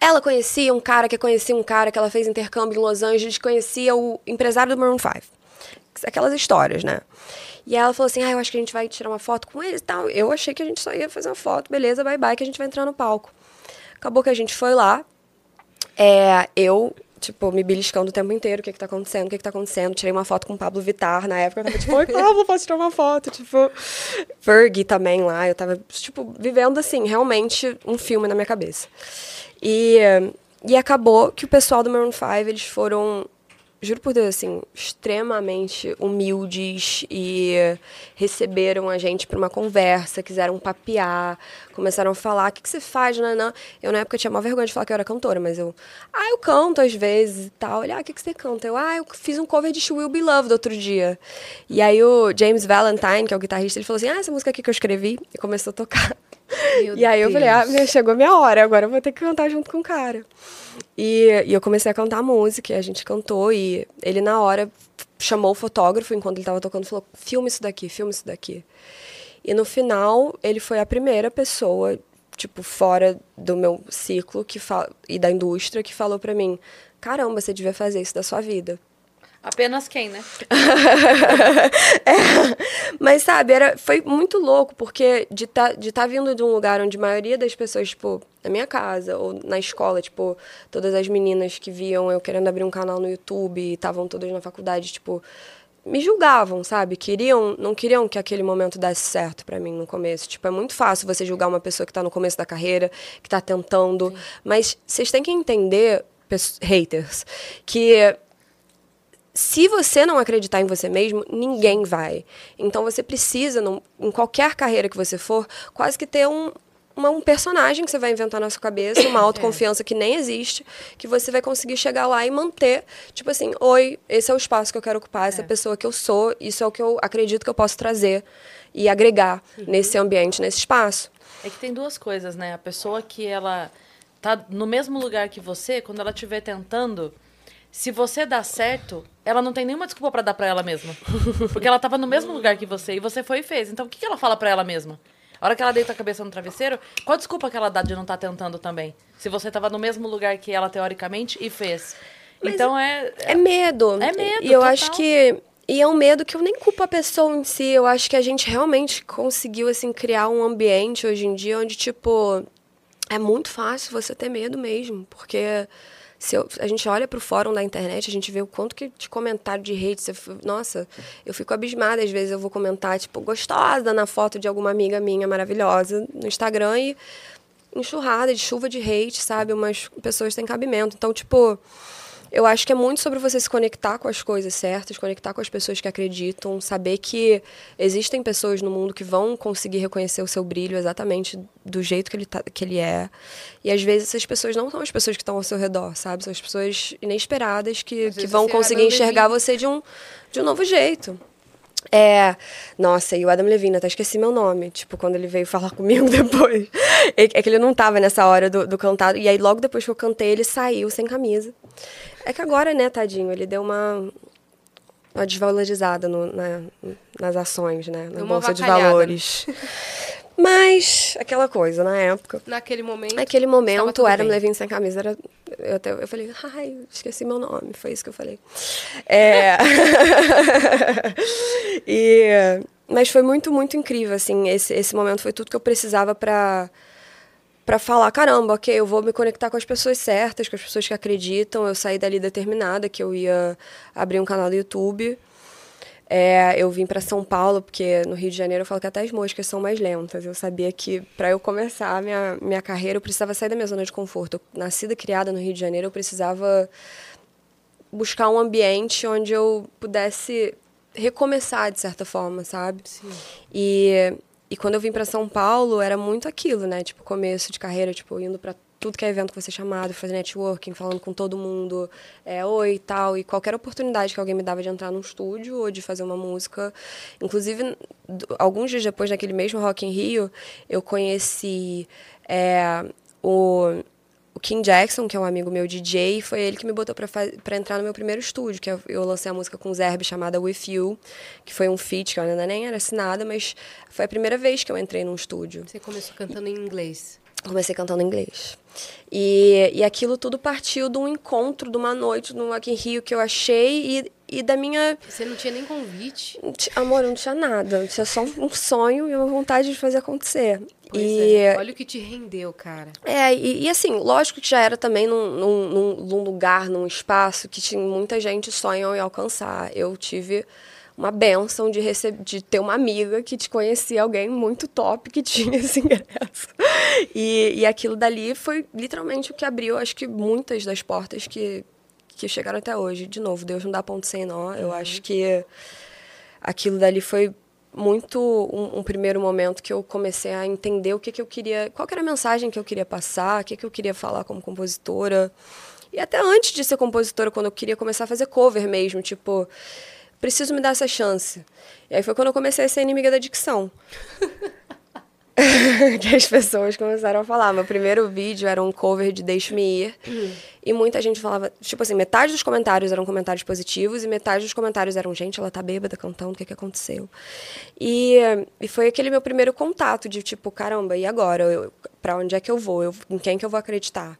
Ela conhecia um cara que conhecia um cara que ela fez intercâmbio em Los Angeles, conhecia o empresário do Maroon 5. Aquelas histórias, né? E ela falou assim: ah, eu acho que a gente vai tirar uma foto com eles e tal. Eu achei que a gente só ia fazer uma foto, beleza, bye bye, que a gente vai entrar no palco. Acabou que a gente foi lá, é, eu, tipo, me beliscando o tempo inteiro, o que que tá acontecendo, o que que tá acontecendo. Tirei uma foto com o Pablo Vittar, na época eu tava tipo, oi, Pablo, posso tirar uma foto? Tipo, Fergie também lá, eu tava, tipo, vivendo, assim, realmente um filme na minha cabeça. E, e acabou que o pessoal do Maroon 5, eles foram, juro por Deus, assim, extremamente humildes e receberam a gente para uma conversa, quiseram papear, começaram a falar, o que, que você faz, nanã? Eu, na época, tinha maior vergonha de falar que eu era cantora, mas eu, ah, eu canto às vezes e tal. Ele, ah, o que, que você canta? Eu, ah, eu fiz um cover de She Will Be Loved outro dia. E aí o James Valentine, que é o guitarrista, ele falou assim, ah, essa música aqui que eu escrevi, e começou a tocar. Meu e aí eu falei, ah, Deus. minha- chegou a minha hora, agora eu vou ter que cantar junto com o cara. E, e eu comecei a cantar música, e a gente cantou, e ele na hora chamou o fotógrafo enquanto ele tava tocando falou: filma isso daqui, filma isso daqui. E no final, ele foi a primeira pessoa, tipo, fora do meu ciclo que fa- e da indústria, que falou pra mim: caramba, você devia fazer isso da sua vida. Apenas quem, né? É, mas sabe, era, foi muito louco, porque de tá, de tá vindo de um lugar onde a maioria das pessoas, tipo, na minha casa ou na escola, tipo, todas as meninas que viam eu querendo abrir um canal no YouTube e estavam todas na faculdade, tipo, me julgavam, sabe? Queriam, não queriam que aquele momento desse certo pra mim no começo. Tipo, é muito fácil você julgar uma pessoa que tá no começo da carreira, que tá tentando, mas vocês têm que entender, haters, que se você não acreditar em você mesmo, ninguém vai. Então você precisa, num- em qualquer carreira que você for, quase que ter um, uma- um personagem que você vai inventar na sua cabeça, uma autoconfiança que nem existe, que você vai conseguir chegar lá e manter, tipo assim, oi, esse é o espaço que eu quero ocupar, essa é a pessoa que eu sou, isso é o que eu acredito que eu posso trazer e agregar nesse ambiente, nesse espaço. É que tem duas coisas, né? A pessoa que ela tá no mesmo lugar que você, quando ela estiver tentando, se você dá certo, ela não tem nenhuma desculpa pra dar pra ela mesma. Porque ela tava no mesmo lugar que você e você foi e fez. Então o que, que ela fala pra ela mesma? A hora que ela deita a cabeça no travesseiro, qual a desculpa que ela dá de não estar tentando também? Se você tava no mesmo lugar que ela, teoricamente, e fez. então é. É medo. É medo, E eu total. acho que. E é um medo que eu nem culpo a pessoa em si. Eu acho que a gente realmente conseguiu, assim, criar um ambiente hoje em dia onde, tipo, é muito fácil você ter medo mesmo. Porque se eu- a gente olha pro fórum da internet, a gente vê o quanto que de comentário de hate. Você, nossa, eu fico abismada. Às vezes eu vou comentar, tipo, gostosa na foto de alguma amiga minha maravilhosa no Instagram e enxurrada de chuva de hate, sabe? Umas pessoas sem cabimento. Então, tipo, eu acho que é muito sobre você se conectar com as coisas certas, conectar com as pessoas que acreditam, saber que existem pessoas no mundo que vão conseguir reconhecer o seu brilho exatamente do jeito que ele, tá, que ele é. E às vezes essas pessoas não são as pessoas que estão ao seu redor, sabe? São as pessoas inesperadas que, que vão é conseguir enxergar você de um, de um novo jeito. É. Nossa, e o Adam Levine, até esqueci meu nome. Tipo, quando ele veio falar comigo depois. É é que ele não tava nessa hora do, do cantado. E aí, logo depois que eu cantei, ele saiu sem camisa. É que agora, né, tadinho, ele deu uma. Uma desvalorizada no- na- nas ações, né? Na Deu uma Bolsa de. Valores. Mas, aquela coisa, na época. Naquele momento. Naquele momento, Adam bem. Levine sem camisa era. Eu, até, eu falei, ai, esqueci meu nome. Foi isso que eu falei. É. e, mas foi muito, muito incrível, assim. Esse, esse momento foi tudo que eu precisava pra para falar, caramba, ok, eu vou me conectar com as pessoas certas, com as pessoas que acreditam. Eu saí dali determinada que eu ia abrir um canal do YouTube. É, eu vim para São Paulo, porque no Rio de Janeiro eu falo que até as moscas são mais lentas. Eu sabia que para eu começar a minha, minha carreira, eu precisava sair da minha zona de conforto. Eu, nascida e criada no Rio de Janeiro, eu precisava buscar um ambiente onde eu pudesse recomeçar, de certa forma, sabe? Sim. E, e quando eu vim para São Paulo, era muito aquilo, né? Tipo, começo de carreira, tipo, indo para tudo que é evento que você chamado, fazer networking, falando com todo mundo, é, oi e tal. E qualquer oportunidade que alguém me dava de entrar num estúdio ou de fazer uma música. Inclusive, alguns dias depois, naquele mesmo Rock in Rio, eu conheci é, o o Kim Jackson, que é um amigo meu DJ, foi ele que me botou pra entrar no meu primeiro estúdio, que eu, eu lancei a música com o Zerbe chamada With You, que foi um feat que eu ainda nem era assinada, mas foi a primeira vez que eu entrei num estúdio. Você começou cantando em inglês. Comecei cantando em inglês. E, e aquilo tudo partiu de um encontro, de uma noite no Rock in Rio que eu achei e, e da minha... Você não tinha nem convite. Amor, não tinha nada. Tinha só um sonho e uma vontade de fazer acontecer. Pois e, é. Olha o que te rendeu, cara. É, e, e assim, lógico que já era também num, num, num- lugar, num espaço que tinha muita gente sonham em alcançar. Eu tive uma benção de, receber, de ter uma amiga que te conhecia alguém muito top que tinha esse ingresso. E, e aquilo dali foi literalmente o que abriu, acho que muitas das portas que, que chegaram até hoje. De novo, Deus não dá ponto sem nó. Eu acho que aquilo dali foi muito um, um primeiro momento que eu comecei a entender o que, que eu queria, qual que era a mensagem que eu queria passar, o que, que eu queria falar como compositora. E até antes de ser compositora, quando eu queria começar a fazer cover mesmo, tipo, preciso me dar essa chance. E aí foi quando eu comecei a ser inimiga da dicção. que as pessoas começaram a falar. Meu primeiro vídeo era um cover de Deixe-me Ir. E muita gente falava, tipo assim, metade dos comentários eram comentários positivos e metade dos comentários eram, gente, ela tá bêbada cantando, o que que aconteceu? E, e foi aquele meu primeiro contato de tipo, caramba, e agora? Eu, pra onde é que eu vou? Eu, em quem que eu vou acreditar?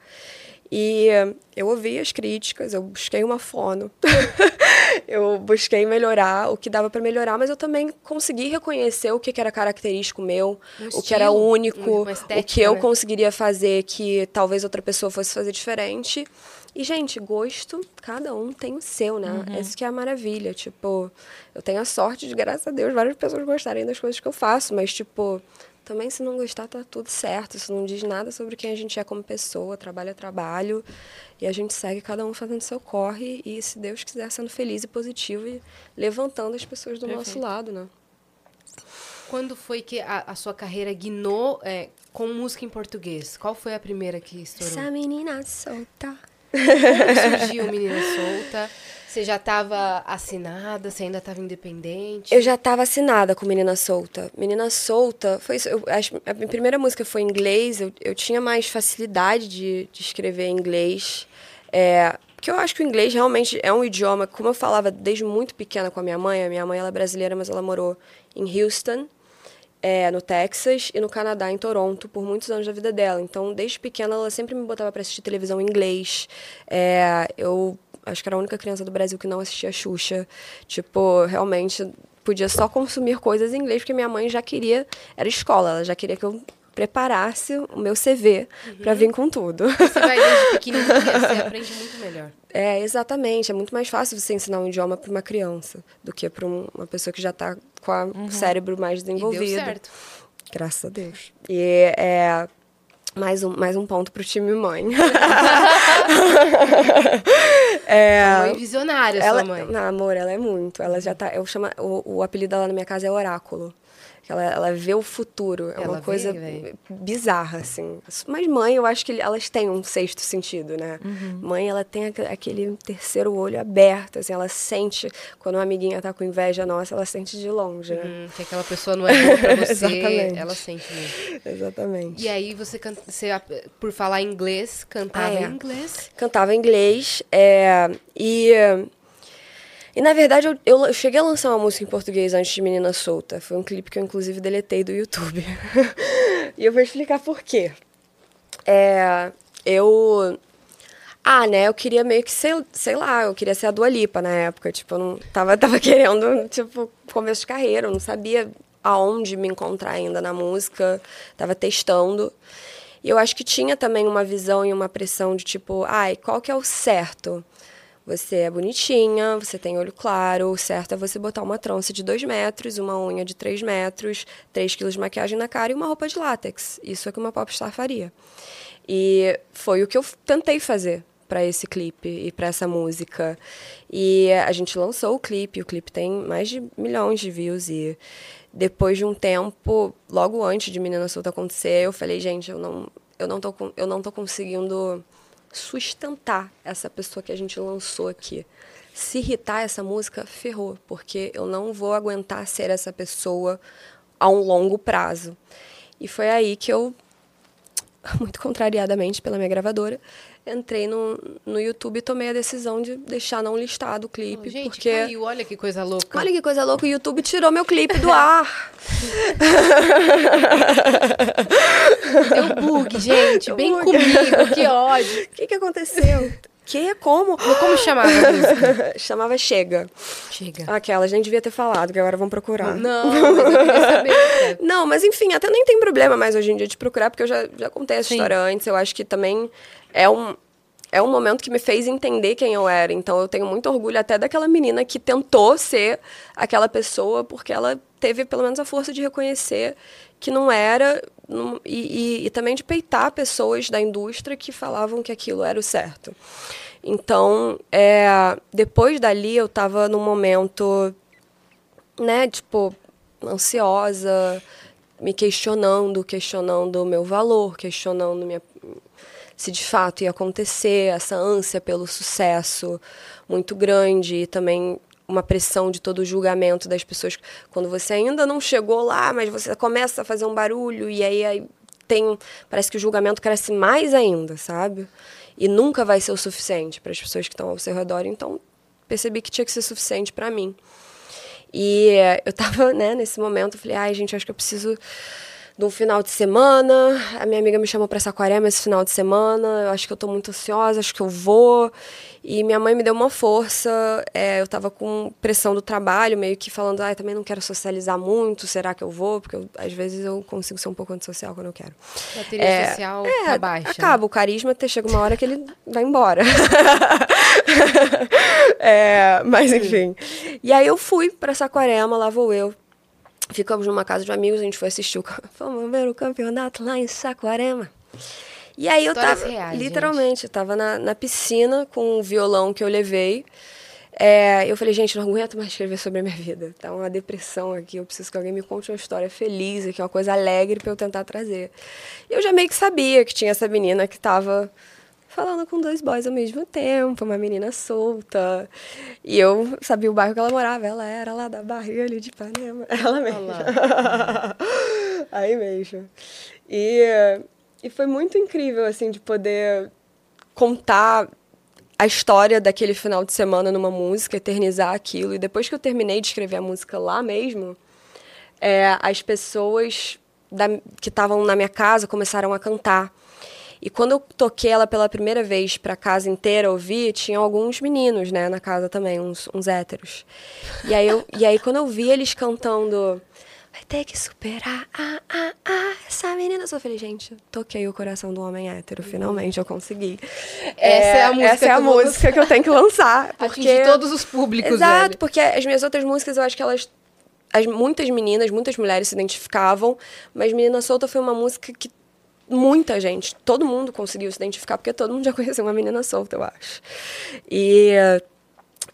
E eu ouvi as críticas, eu busquei uma fono, eu busquei melhorar o que dava para melhorar, mas eu também consegui reconhecer o que, que era característico meu, Um o que era único, uma o que estética, eu né? conseguiria fazer que talvez outra pessoa fosse fazer diferente. E, gente, gosto, cada um tem o seu, né? Isso que é a maravilha. Tipo, eu tenho a sorte de, graças a Deus, várias pessoas gostarem das coisas que eu faço, mas, tipo, também se não gostar, tá tudo certo. Isso não diz nada sobre quem a gente é como pessoa. Trabalho é trabalho. E a gente segue cada um fazendo seu corre e, se Deus quiser, sendo feliz e positivo e levantando as pessoas do nosso Perfeito. lado, né? Quando foi que a, a sua carreira guinou é, com música em português, qual foi a primeira que estourou? Essa menina solta. Como surgiu Menina Solta? Você já estava assinada? Você ainda estava independente? Eu já estava assinada com Menina Solta. Menina Solta, foi isso. Eu, a minha primeira música foi em inglês. Eu, eu tinha mais facilidade de, de escrever em inglês. É, porque eu acho que o inglês realmente é um idioma, como eu falava desde muito pequena com a minha mãe. A minha mãe ela é brasileira, mas ela morou em Houston, é, no Texas, e no Canadá, em Toronto, por muitos anos da vida dela. Então, desde pequena, ela sempre me botava para assistir televisão em inglês. É, eu acho que era a única criança do Brasil que não assistia Xuxa. Tipo, realmente podia só consumir coisas em inglês, porque minha mãe já queria, era escola, ela já queria que eu preparasse o meu CV para vir com tudo. Você vai desde pequenininha, você aprende muito melhor. É, exatamente. É muito mais fácil você ensinar um idioma para uma criança do que para uma pessoa que já está com o cérebro mais E deu desenvolvido. certo. Graças a Deus. E é mais um, mais um ponto pro time mãe. é, Mãe visionária, ela, sua mãe. Não, amor, ela é muito. Ela já tá. Eu chamo, o, o apelido dela na minha casa é Oráculo. Que Ela, ela vê o futuro. É Ela uma vê, coisa véi. bizarra, assim. Mas mãe, eu acho que elas têm um sexto sentido, né? Uhum. Mãe, ela tem aque- aquele terceiro olho aberto, assim. Ela sente, quando uma amiguinha tá com inveja nossa, ela sente de longe, né? Hum, que aquela pessoa não é boa pra você, Exatamente. ela sente mesmo. Exatamente. E aí você, canta, você, por falar inglês, cantava Ah, é. em inglês. cantava inglês é, e e na verdade eu, eu, cheguei a lançar uma música em português antes de Menina Solta. Foi um clipe que eu inclusive deletei do YouTube. E eu vou explicar por quê. É, eu ah, né, eu queria meio que, sei, sei lá, eu queria ser a Dua Lipa na época, tipo, eu não tava, tava querendo, tipo, começo de carreira, eu não sabia aonde me encontrar ainda na música, tava testando. E eu acho que tinha também uma visão e uma pressão de tipo, ai, qual que é o certo? Você é bonitinha, você tem olho claro, o certo é você botar uma trança de dois metros, uma unha de três metros, três quilos de maquiagem na cara e uma roupa de látex. Isso é o que uma popstar faria. E foi o que eu tentei fazer para esse clipe e para essa música. E a gente lançou o clipe, o clipe tem mais de milhões de views e depois de um tempo, logo antes de Menina Solta acontecer, eu falei, gente, eu não eu não tô eu não tô conseguindo sustentar essa pessoa que a gente lançou aqui. Se irritar essa música, ferrou, porque eu não vou aguentar ser essa pessoa a um longo prazo. E foi aí que eu muito contrariadamente pela minha gravadora, entrei no, no YouTube e tomei a decisão de deixar não listado o clipe, Gente, porque caiu, olha que coisa louca. olha que coisa louca, o YouTube tirou meu clipe do ar. Deu bug, gente. Bem Bug. comigo, que ódio. O que que aconteceu? Que como? Como chamava a? Chamava Chega. Chega. Aquelas nem devia ter falado, que agora vão procurar. Não, mas eu queria saber. né? Não, mas enfim, até nem tem problema mais hoje em dia de procurar, porque eu já, já contei essa Sim. história antes. Eu acho que também é um, é um momento que me fez entender quem eu era. Então eu tenho muito orgulho até daquela menina que tentou ser aquela pessoa, porque ela teve pelo menos a força de reconhecer que não era, e, e- e também de peitar pessoas da indústria que falavam que aquilo era o certo. Então, é, depois dali eu estava num momento né, tipo, ansiosa, me questionando, questionando o meu valor, questionando minha, se de fato ia acontecer, essa ânsia pelo sucesso muito grande e também uma pressão de todo o julgamento das pessoas quando você ainda não chegou lá, mas você começa a fazer um barulho e aí, aí tem parece que o julgamento cresce mais ainda, sabe? E nunca vai ser o suficiente para as pessoas que estão ao seu redor, então percebi que tinha que ser suficiente para mim. E eh, eu tava, né, nesse momento, falei, ai, gente, acho que eu preciso de um final de semana. A minha amiga me chamou para Saquarema esse final de semana. Eu acho que eu tô muito ansiosa, acho que eu vou. E minha mãe me deu uma força. eh, eu tava com pressão do trabalho, meio que falando, ai, também não quero socializar muito, será que eu vou? Porque eu- às vezes eu consigo ser um pouco antissocial quando eu quero. Bateria É, social é, tá baixa. né? Acaba, o carisma até chega uma hora que ele vai embora. É, mas enfim. E aí eu fui pra Saquarema, lá vou eu. Ficamos numa casa de amigos, a gente foi assistir o. ver o campeonato lá em Saquarema. E aí eu tava. reais, literalmente, eu tava na, na piscina com o violão que eu levei. É, eu falei, gente, não aguento mais escrever sobre a minha vida. Tá uma depressão aqui, eu preciso que alguém me conte uma história feliz, aqui, uma coisa alegre para eu tentar trazer. E eu já meio que sabia que tinha essa menina que estava falando com dois boys ao mesmo tempo, uma menina solta. E eu sabia o bairro que ela morava, ela era lá da barriga ali de Ipanema. Ela mesmo. Aí mesmo. E, e foi muito incrível, assim, de poder contar a história daquele final de semana numa música, eternizar aquilo. E depois que eu terminei de escrever a música lá mesmo, é, as pessoas da, que estavam na minha casa começaram a cantar. E quando eu toquei ela pela primeira vez para a casa inteira ouvir, tinha alguns meninos, né, na casa também, uns, uns héteros. E aí, eu, e aí quando eu vi eles cantando Vai ter que superar, ah, ah, ah, essa menina. Eu falei, gente, toquei o coração do homem hétero, finalmente eu consegui. Essa é, é a música, essa é a que, música que eu tenho que lançar. Porque... Atingir todos os públicos, Exato, velho. porque as minhas outras músicas, eu acho que elas as, muitas meninas, muitas mulheres se identificavam, mas Menina Solta foi uma música que muita gente, todo mundo conseguiu se identificar, porque todo mundo já conheceu uma menina solta, eu acho. E,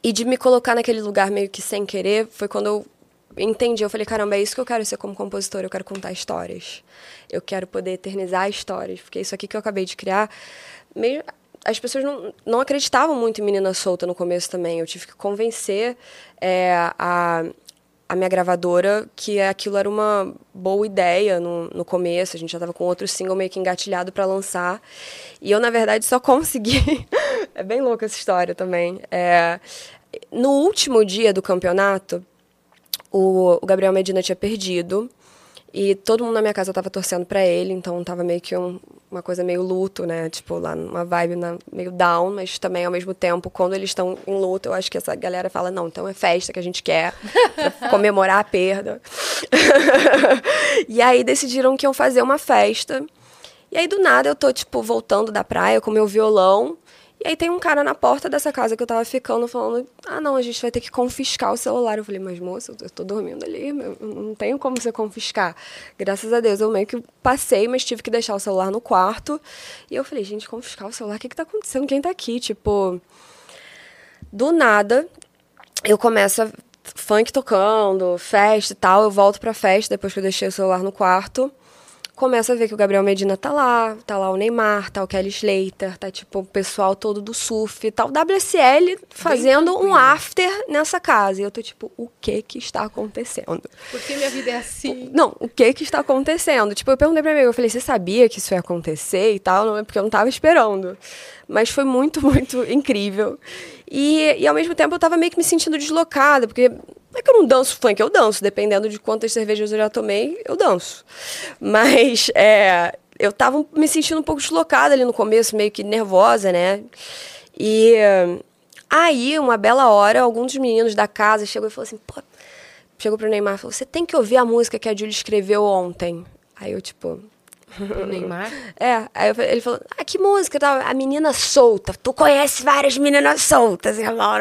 e de me colocar naquele lugar meio que sem querer, foi quando eu entendi. Eu falei, caramba, é isso que eu quero ser como compositora, eu quero contar histórias. Eu quero poder eternizar histórias, porque isso aqui que eu acabei de criar, meio, as pessoas não, não acreditavam muito em menina solta no começo também. Eu tive que convencer é, a a minha gravadora que aquilo era uma boa ideia no, no começo. A gente já estava com outro single meio que engatilhado para lançar. E eu, na verdade, só consegui. é bem louca essa história também. É... No último dia do campeonato, o, o Gabriel Medina tinha perdido. E todo mundo na minha casa tava torcendo para ele, então tava meio que um, uma coisa meio luto, né? Tipo, lá numa vibe na, meio down, mas também ao mesmo tempo, quando eles estão em luto, eu acho que essa galera fala: não, então é festa que a gente quer, pra comemorar a perda. e aí decidiram que iam fazer uma festa. E aí do nada eu tô, tipo, voltando da praia com meu violão. E aí tem um cara na porta dessa casa que eu tava ficando falando: ah, não, a gente vai ter que confiscar o celular. Eu falei: mas moça, eu tô dormindo ali, não tenho como você confiscar. Graças a Deus eu meio que passei, mas tive que deixar o celular no quarto. E eu falei: gente, confiscar o celular, o que que tá acontecendo? Quem tá aqui? Tipo, do nada, eu começo a funk tocando, festa e tal. Eu volto pra festa depois que eu deixei o celular no quarto começa a ver que o Gabriel Medina tá lá, tá lá o Neymar, tá o Kelly Slater, tá tipo o pessoal todo do surf, tá o WSL fazendo um after nessa casa. E eu tô tipo, o que que está acontecendo? Porque minha vida é assim. Não, o que que está acontecendo? Tipo, eu perguntei pra mim, eu falei, você sabia que isso ia acontecer e tal? Não é porque eu não tava esperando. Mas foi muito, muito incrível. E, e ao mesmo tempo eu tava meio que me sentindo deslocada, porque não é que eu não danço funk, eu danço, dependendo de quantas cervejas eu já tomei, eu danço. Mas é, eu tava me sentindo um pouco deslocada ali no começo, meio que nervosa, né? E aí, uma bela hora, alguns dos meninos da casa chegou e falou assim, pô, chegou pro Neymar e falou, você tem que ouvir a música que a Julie escreveu ontem. Aí eu, tipo, o Neymar? É, aí ele falou, ah, que música tal? A menina solta. Tu conhece várias meninas soltas, irmão.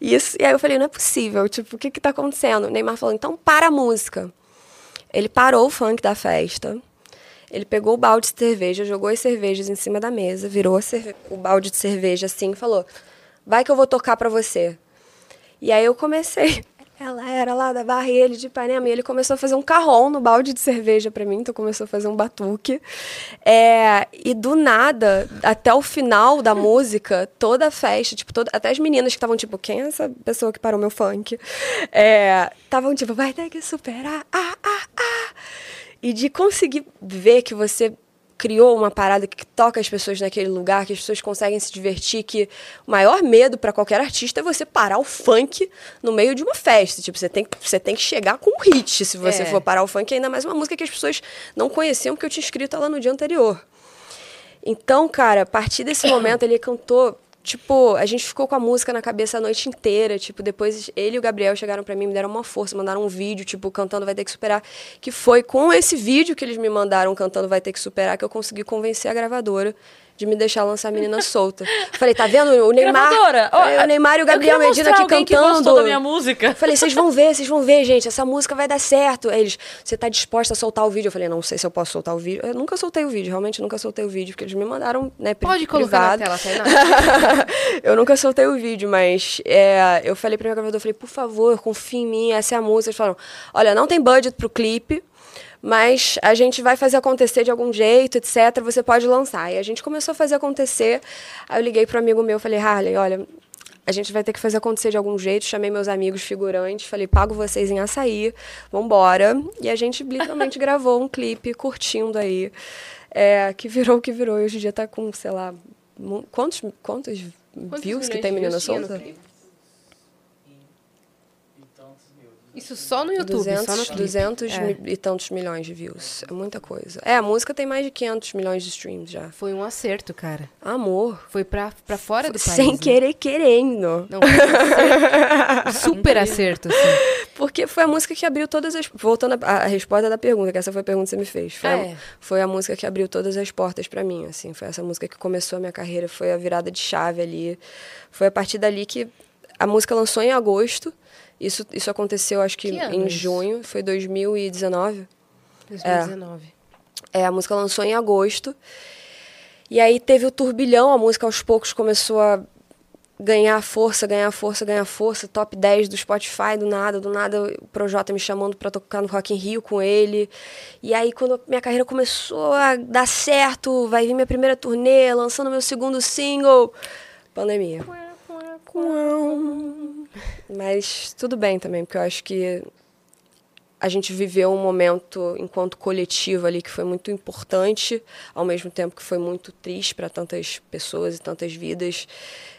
Isso. E aí eu falei, não é possível. Tipo, o que que tá acontecendo? O Neymar falou, então para a música. Ele parou o funk da festa. Ele pegou o balde de cerveja, jogou as cervejas em cima da mesa, virou o balde de cerveja assim e falou: Vai que eu vou tocar pra você. E aí eu comecei ela era lá da Barra e ele de Ipanema. E ele começou a fazer um carrão no balde de cerveja para mim, então começou a fazer um batuque. É, e do nada, até o final da música, toda a festa, tipo, toda, até as meninas que estavam tipo, quem é essa pessoa que parou meu funk? Estavam é, tipo, vai ter que superar, ah, ah, ah. E de conseguir ver que você criou uma parada que toca as pessoas naquele lugar, que as pessoas conseguem se divertir, que o maior medo para qualquer artista é você parar o funk no meio de uma festa. Tipo, você tem, você tem que chegar com um hit se você é. for parar o funk, ainda mais uma música que as pessoas não conheciam porque eu tinha escrito ela no dia anterior. Então, cara, a partir desse momento ele cantou tipo, a gente ficou com a música na cabeça a noite inteira. Tipo, depois ele e o Gabriel chegaram para mim, me deram uma força, mandaram um vídeo, tipo, cantando Vai Ter Que Superar. Que foi com esse vídeo que eles me mandaram cantando Vai Ter Que Superar que eu consegui convencer a gravadora de me deixar lançar a menina solta. Falei, tá vendo? O Neymar. É, o Neymar e o Gabriel Medina aqui que cantando. gostou da minha música. Falei, vocês vão ver, vocês vão ver, gente. Essa música vai dar certo. Aí eles, você tá disposta a soltar o vídeo? Eu falei, não sei se eu posso soltar o vídeo. Eu nunca soltei o vídeo, realmente nunca soltei o vídeo, porque eles me mandaram, né, pri- Pode colocar privado. na tela, Tainá. eu nunca soltei o vídeo, mas é, eu falei pra minha gravadora, eu falei, por favor, confia em mim, essa é a música. Eles falaram, olha, não tem budget pro clipe, mas a gente vai fazer acontecer de algum jeito, etc. Você pode lançar. E a gente começou a fazer acontecer. Aí eu liguei pro amigo meu, falei, Harley, olha, a gente vai ter que fazer acontecer de algum jeito. Chamei meus amigos figurantes, falei, pago vocês em açaí, vambora. E a gente literalmente gravou um clipe curtindo aí, é, que virou o que virou. E hoje em dia tá com, sei lá, quantos, quantos, Quantos views que tem Menina Solta? Isso só no YouTube, 200, só no clipe. 200 É. e tantos milhões de views. É muita coisa. É, a música tem mais de 500 milhões de streams já. Foi um acerto, cara. Amor. Foi pra, pra fora do país. Sem né? querer, querendo. Não, um super acerto, assim. Porque foi a música que abriu todas as. Voltando à resposta da pergunta, que essa foi a pergunta que você me fez. Foi, Ah, a, é. foi a música que abriu todas as portas pra mim, assim. Foi essa música que começou a minha carreira, foi a virada de chave ali. Foi a partir dali que a música lançou em agosto. Isso, isso aconteceu, acho que, Que em junho, foi 2019. 2019. É, a música lançou em agosto. E aí teve o turbilhão, a música aos poucos começou a ganhar força, ganhar força, ganhar força. Top 10 do Spotify, do nada, do nada o Projota me chamando pra tocar no Rock in Rio com ele. E aí quando a minha carreira começou a dar certo, vai vir minha primeira turnê, lançando meu segundo single, pandemia. Mas tudo bem também, porque eu acho que a gente viveu um momento enquanto coletivo ali que foi muito importante, ao mesmo tempo que foi muito triste para tantas pessoas e tantas vidas.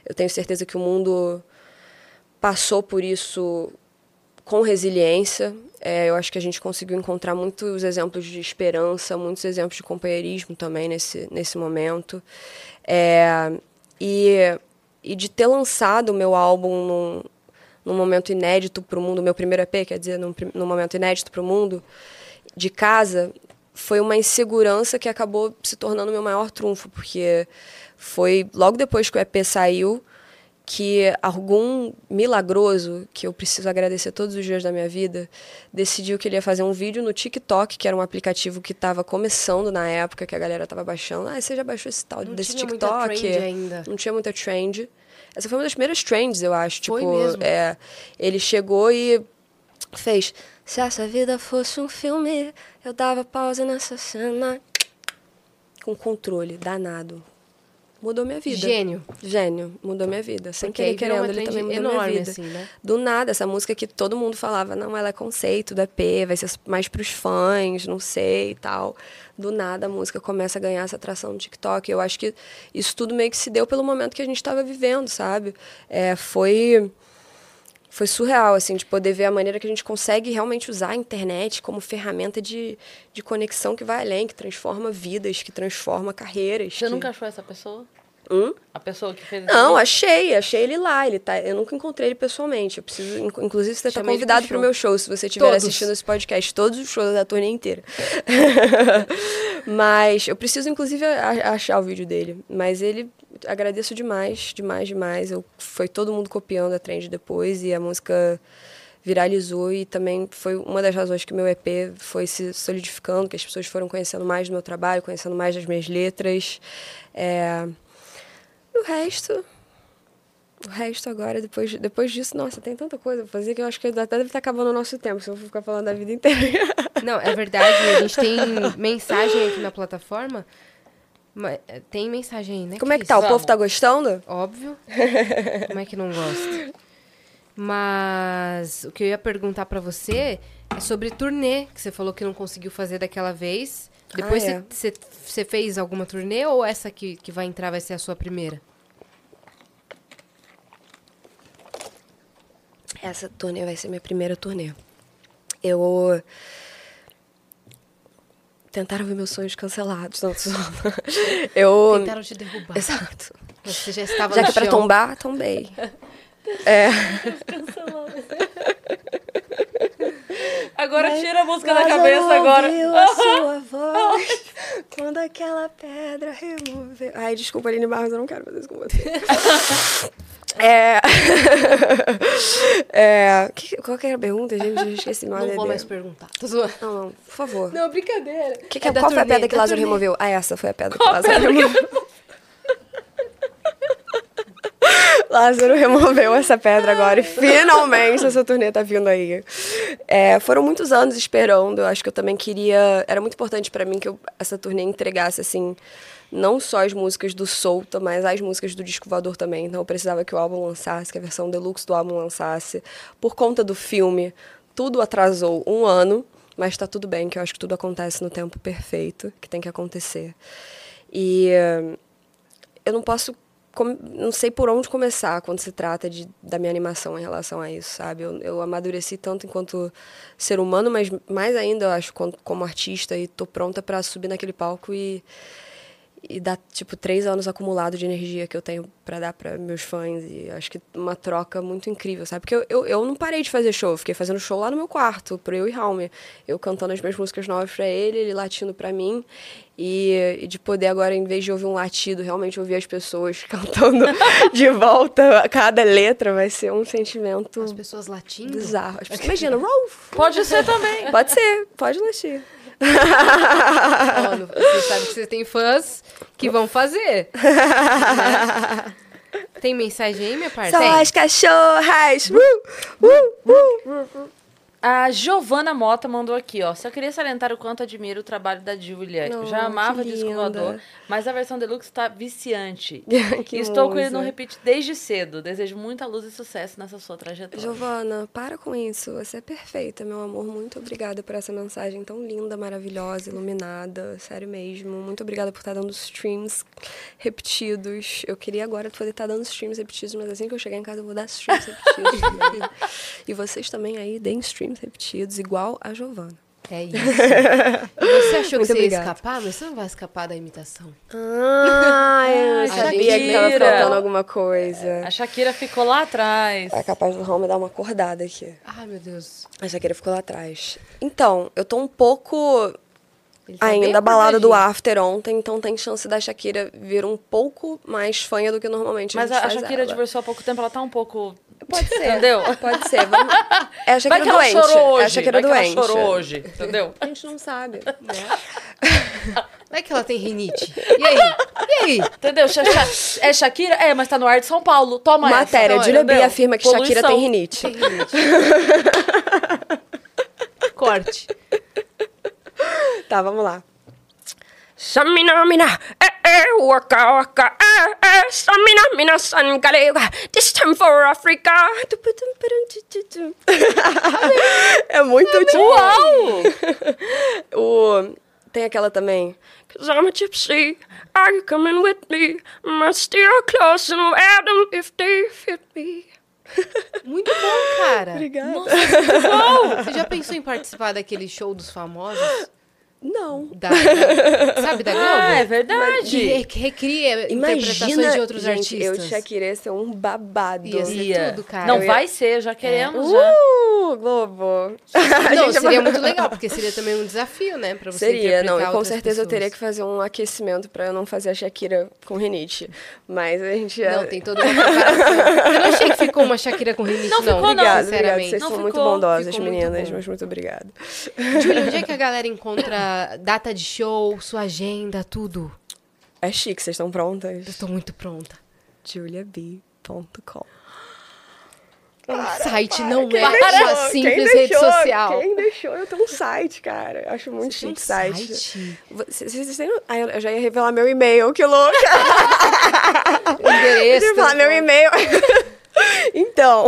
Eu tenho certeza que o mundo passou por isso com resiliência. É, eu acho que a gente conseguiu encontrar muitos exemplos de esperança, muitos exemplos de companheirismo também nesse, nesse momento. É, e, e de ter lançado o meu álbum num, num momento inédito para o mundo, meu primeiro EP, quer dizer, num, num momento inédito para o mundo, de casa, foi uma insegurança que acabou se tornando meu maior trunfo, porque foi logo depois que o EP saiu que algum milagroso, que eu preciso agradecer todos os dias da minha vida, decidiu que ele ia fazer um vídeo no TikTok, que era um aplicativo que estava começando na época, que a galera estava baixando. Ah, você já baixou esse tal Não desse tinha muita TikTok? trend ainda. Não tinha muita trend. Essa foi uma das primeiras trends, eu acho. Foi tipo, mesmo. É, ele chegou e fez. Se essa vida fosse um filme, eu dava pausa nessa cena. Com controle, danado. Mudou minha vida. Gênio. Gênio, mudou minha vida. Sem Porque querer querendo, ele também mudou minha enorme, vida. assim, né? Do nada, essa música que todo mundo falava, não, ela é conceito do EP, vai ser mais pros fãs, não sei e tal. Do nada a música começa a ganhar essa atração no TikTok. Eu acho que isso tudo meio que se deu pelo momento que a gente estava vivendo, sabe? É, foi foi surreal, assim, de poder ver a maneira que a gente consegue realmente usar a internet como ferramenta de, de conexão que vai além, que transforma vidas, que transforma carreiras. Você que- nunca achou essa pessoa? Hum? A pessoa que fez Não, achei, achei ele lá. Ele tá, eu nunca encontrei ele pessoalmente. Eu preciso, inc- inclusive, você está convidado para o meu show, se você estiver assistindo esse podcast, todos os shows da turnê inteira. Mas eu preciso, inclusive, achar o vídeo dele. Mas ele, agradeço demais, demais, demais. Eu, foi todo mundo copiando a trend depois e a música viralizou e também foi uma das razões que meu EP foi se solidificando, que as pessoas foram conhecendo mais do meu trabalho, conhecendo mais das minhas letras. É... O resto, o resto agora, depois, depois disso, nossa, tem tanta coisa pra fazer que eu acho que até deve estar acabando o nosso tempo, se eu ficar falando da vida inteira. Não, é verdade. A gente tem mensagem aqui na plataforma. É, tem mensagem aí, né? Como é que tá? O Vamos. povo tá gostando? Óbvio. Como é que não gosta? Mas o que eu ia perguntar pra você é sobre turnê, que você falou que não conseguiu fazer daquela vez. Depois Ah, é. você você fez alguma turnê ou essa que, que vai entrar vai ser a sua primeira? Essa turnê vai ser minha primeira turnê. Eu. Tentaram ver meus sonhos cancelados. Não, eu. Tentaram te derrubar. Exato. Você já estava Já que é pra tombar, tombei. É. Agora tira a música da cabeça agora. a sua voz Quando aquela pedra removeu. Ai, desculpa, Aline Barros, eu não quero fazer isso com você. é. é... que- Qual que era a pergunta, gente? Eu esqueci mal. Não vou mais perguntar. Tô zoando. Não, não, por favor. Não, brincadeira. Que que É é- qual foi a turnê, pedra que Lázaro turnê. removeu? Ah, essa foi a pedra que Lázaro removeu. Lázaro removeu essa pedra agora e finalmente essa turnê tá vindo aí. É, foram muitos anos esperando, eu acho que eu também queria... Era muito importante pra mim que eu- essa turnê entregasse, assim, não só as músicas do Solta, mas as músicas do Disco Voador também. Então eu precisava que o álbum lançasse, que a versão deluxe do álbum lançasse. Por conta do filme, tudo atrasou um ano, mas tá tudo bem, que eu acho que tudo acontece no tempo perfeito, que tem que acontecer. E eh, eu não posso. Com- Não sei por onde começar quando se trata de, da minha animação em relação a isso, sabe? Eu, eu amadureci tanto enquanto ser humano, mas mais ainda, eu acho, como, como artista, e tô pronta para subir naquele palco e, e dar, tipo, três anos acumulado de energia que eu tenho para dar para meus fãs. E acho que uma troca muito incrível, sabe? Porque eu, eu, eu não parei de fazer show, eu fiquei fazendo show lá no meu quarto, pro eu e Raul. Eu cantando as minhas músicas novas para ele, ele latindo para mim. E, e de poder agora, em vez de ouvir um latido, realmente ouvir as pessoas cantando de volta cada letra, vai ser um sentimento As pessoas latindo. bizarro. As pessoas, imagina, Rolf! Pode ser também. Pode ser, pode latir. Ó, no- você sabe que você tem fãs que vão fazer. né? Tem mensagem aí, minha parça? Só as cachorras! Uh, uh, uh. A Giovana Mota mandou aqui, ó. Só queria salientar o quanto admiro o trabalho da Julia. Oh, Já amava Disco. Voador, mas a versão deluxe tá viciante. Estou com ele no repeat desde cedo. Desejo muita luz e sucesso nessa sua trajetória. Giovana, para com isso. Você é perfeita, meu amor. Muito obrigada por essa mensagem tão linda, maravilhosa, iluminada. Sério mesmo. Muito obrigada por estar dando streams repetidos. Eu queria agora poder estar dando streams repetidos, mas assim que eu chegar em casa eu vou dar streams repetidos. e vocês também aí deem streams repetidos, igual a Giovana. É isso. Você achou que você ia escapar, mas você não vai escapar da imitação. Ah, eu sabia que tava Shakira. faltando alguma coisa. A Shakira ficou lá atrás. É capaz do Raul me dar uma acordada aqui. Ai, meu Deus. A Shakira ficou lá atrás. Então, eu tô um pouco tá ainda abalada do acordadinho. after ontem, então tem chance da Shakira vir um pouco mais fanha do que normalmente Mas a gente a, a Shakira ela. divorciou há pouco tempo, ela tá um pouco. Pode ser. Entendeu? Pode ser. Vamos... É a Vai Shakira doente. hoje. É a Shakira vai doente. que ela chorou hoje, entendeu? A gente não sabe. Vai que ela tem rinite. E aí? E aí? Entendeu? É Shakira? É, mas tá no ar de São Paulo. Toma Matéria. essa. B entendeu? afirma que Poluição. Shakira tem rinite. Tem rinite. Corte. Tá, vamos lá. Samina mina, eh eh, waka waka, eh eh, samina mina san galega, this time for Africa. É muito tipo. Uau! O, tem aquela também. Cause I'm a gypsy, are you coming with me? Must steer close and wear them if they fit me. Muito bom, cara. Obrigada. Você já pensou em participar daquele show dos famosos? Não. Da, da- sabe da Globo? Ah, é Que verdade. re- que recria interpretações Imagina, de outros gente, eu artistas. e Shakira ser um babado. Ia ser Ia. tudo, cara. Não, Eu ia- vai ser, já queremos, já. Uh, Globo. Não, seria muito legal, porque seria também um desafio, né? Pra você Seria, não, e com certeza eu pessoas. teria que fazer um aquecimento pra eu não fazer a Shakira com rinite. Mas a gente já. Não, tem toda uma preparação. Eu não achei que ficou uma Shakira com rinite, Não não. ficou, não. Obrigada, sinceramente. Vocês Não são muito ficou, bondosas, ficou muito meninas, bom. mas muito obrigada. Júlia, onde é que a galera encontra data de show, sua agenda, tudo? É chique, vocês estão prontas? Eu tô muito pronta. juliab.com. O site não Quem é deixou? simples rede deixou? social. Quem deixou eu tenho um site, cara. Eu acho muito Você chique um site. site? Vocês vocês têm. Eu já ia revelar meu e-mail, que louca! O endereço. Eu ia falar meu e-mail. então.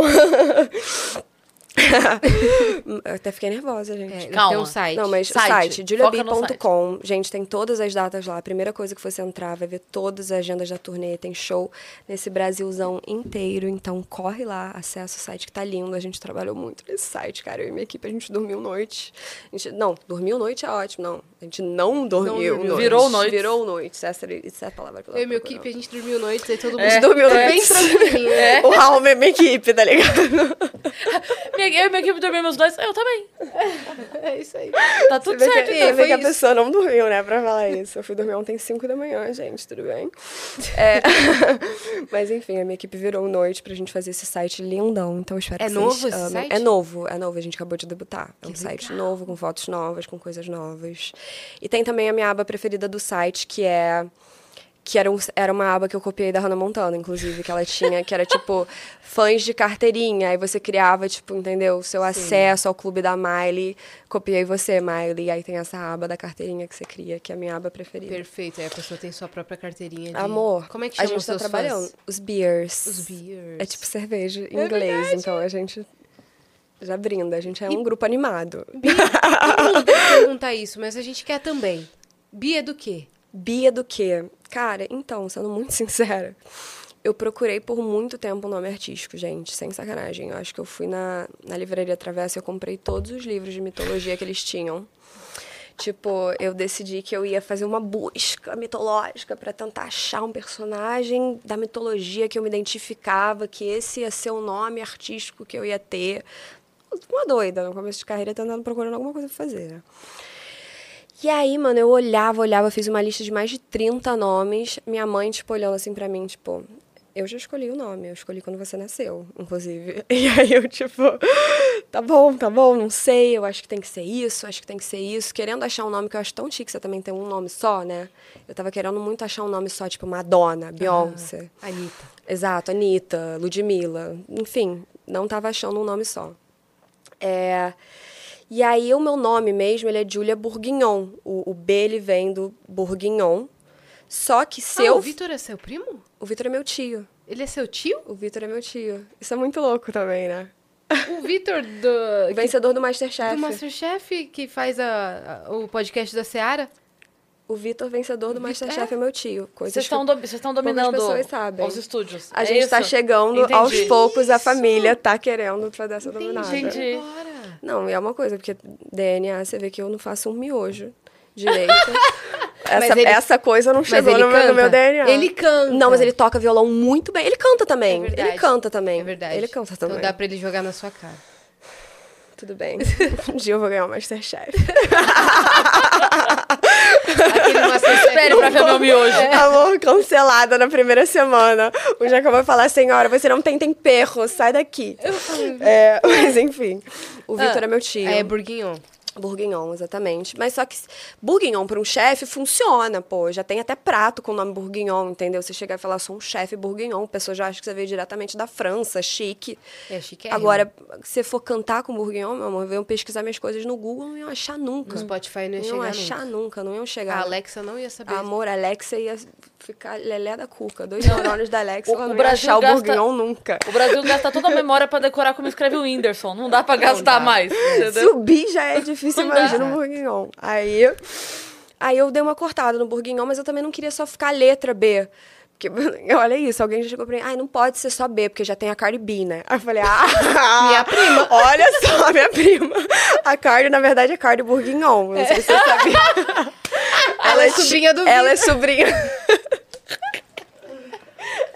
eu até fiquei nervosa, gente. É, Calma. Tem um site. Não, mas Site. site, juliabi.com. Gente, tem todas as datas lá. A primeira coisa que você entrar vai ver todas as agendas da turnê. Tem show nesse Brasilzão inteiro. Então, corre lá, acessa o site que tá lindo. A gente trabalhou muito nesse site, cara. Eu e minha equipe, a gente dormiu noite. A gente- não, dormiu noite é ótimo, não. A gente não dormiu. dormiu. Virou noite. Virou noite. Essa, essa é a palavra que eu Eu e procurando. equipe, a gente dormiu noite, aí todo mundo É. dormiu bem noites. tranquilinho. É. O Raul é minha equipe, tá ligado? Minha- Eu e minha equipe dormimos dois. Eu também. É isso aí. Tá tudo Você vê certo. que, então. você vê que a pessoa não dormiu, né, pra falar isso. Eu fui dormir ontem 5 da manhã, gente, tudo bem? É, Mas enfim, a minha equipe virou noite pra gente fazer esse site lindão. Então eu espero É que novo vocês amem. É novo, é novo. A gente acabou de debutar. É um Que site legal. novo, com fotos novas, com coisas novas. E tem também a minha aba preferida do site, que é que era, um- era uma aba que eu copiei da Hannah Montana, inclusive, que ela tinha, que era tipo fãs de carteirinha. Aí você criava, tipo, entendeu? O seu acesso ao clube da Miley. Copiei você, Miley. Aí tem essa aba da carteirinha que você cria, que é a minha aba preferida. Perfeito, aí a pessoa tem sua própria carteirinha de... Amor, Como é que a chama gente os tá trabalhando. fãs? Os beers. Os beers. É tipo cerveja em inglês, então a gente já brinda. A gente é um grupo animado. Bia, todo mundo deve perguntar isso, mas a gente quer também. Bia é do quê? Bia do quê? Cara, então, sendo muito sincera, eu procurei por muito tempo um nome artístico, gente, sem sacanagem. Eu acho que eu fui na, na livraria Travessa e eu comprei todos os livros de mitologia que eles tinham. Tipo, eu decidi que eu ia fazer uma busca mitológica para tentar achar um personagem da mitologia que eu me identificava, que esse ia ser o nome artístico que eu ia ter. Uma doida, no começo de carreira, tentando procurando alguma coisa pra fazer, né? E aí, mano, eu olhava, olhava, fiz uma lista de mais de 30 nomes. Minha mãe, tipo, olhando assim pra mim, tipo, eu já escolhi o nome, eu escolhi quando você nasceu, inclusive. E aí eu, tipo, tá bom, tá bom, não sei, eu acho que tem que ser isso, acho que tem que ser isso. Querendo achar um nome que eu acho tão chique, você também tem um nome só, né? Eu tava querendo muito achar um nome só, tipo, Madonna, Beyoncé. Anitta. Exato, Anitta, Ludmilla, enfim, não tava achando um nome só. É, e aí o meu nome mesmo, ele é Julia Bourguignon. O, o B, ele vem do Bourguignon. Só que Ah, seu... o Vitor é seu primo? o Vitor é meu tio. Ele é seu tio? O Vitor é meu tio. Isso é muito louco também, né? O Vitor do... O vencedor do do Masterchef. Masterchef, que faz a, a- o podcast da Seara? O Vitor, vencedor do Masterchef, é, meu tio. Coisas Vocês que estão do- vocês estão dominando pessoas sabem. os estúdios. a é gente tá isso? chegando Entendi. aos poucos, a família tá querendo fazer essa dominada. Entendi. Não, é uma coisa, porque DNA, você vê que eu não faço um miojo direito. essa, ele- essa coisa não chegou no, meu, no meu DNA. Ele canta. Não, mas ele toca violão muito bem. Ele canta também. É ele canta também. É verdade. Ele canta também. Então dá pra ele jogar na sua cara. Tudo bem. Um dia eu vou ganhar o Masterchef. Aquele Masterchef. Espere pra ver meu miojo. Amor, cancelada na primeira semana. O Jacob vai falar, senhora, você não tem tempero, sai daqui. É, mas enfim, o Vitor é meu tio. É Bourguignon. Bourguignon, exatamente. Mas só que Bourguignon para um chefe funciona, pô. Já tem até prato com o nome Bourguignon, entendeu? Você chegar e falar, sou um chefe Bourguignon, a pessoa já acha que você veio diretamente da França, chique. É chique. Agora, se você for cantar com Bourguignon, meu amor, venham pesquisar minhas coisas no Google, não iam achar nunca. No Spotify não ia não iam chegar achar nunca. nunca. não iam chegar. A Alexa não ia saber. Amor, a Alexa ia ficar lelé da cuca. Dois neurônios da Alexa, O- ela o não ia Brasil achar o gasta- Bourguignon nunca. O Brasil gasta toda a memória pra decorar como escreve o Whindersson. Não dá pra gastar mais. Entendeu? Subir já é difícil, Não dá. imagina o Bourguignon. Aí, aí eu dei uma cortada no Bourguignon, mas eu também não queria só ficar a letra B. Porque, olha isso, alguém já chegou pra mim, ai, não pode ser só B, porque já tem a Cardi B, né? Aí eu falei, ah, Minha prima. Olha só, minha prima. A Cardi, na verdade, é Cardi Bourguignon. Não sei se você sabia. Ela é ti- sobrinha do Ela é sobrinha.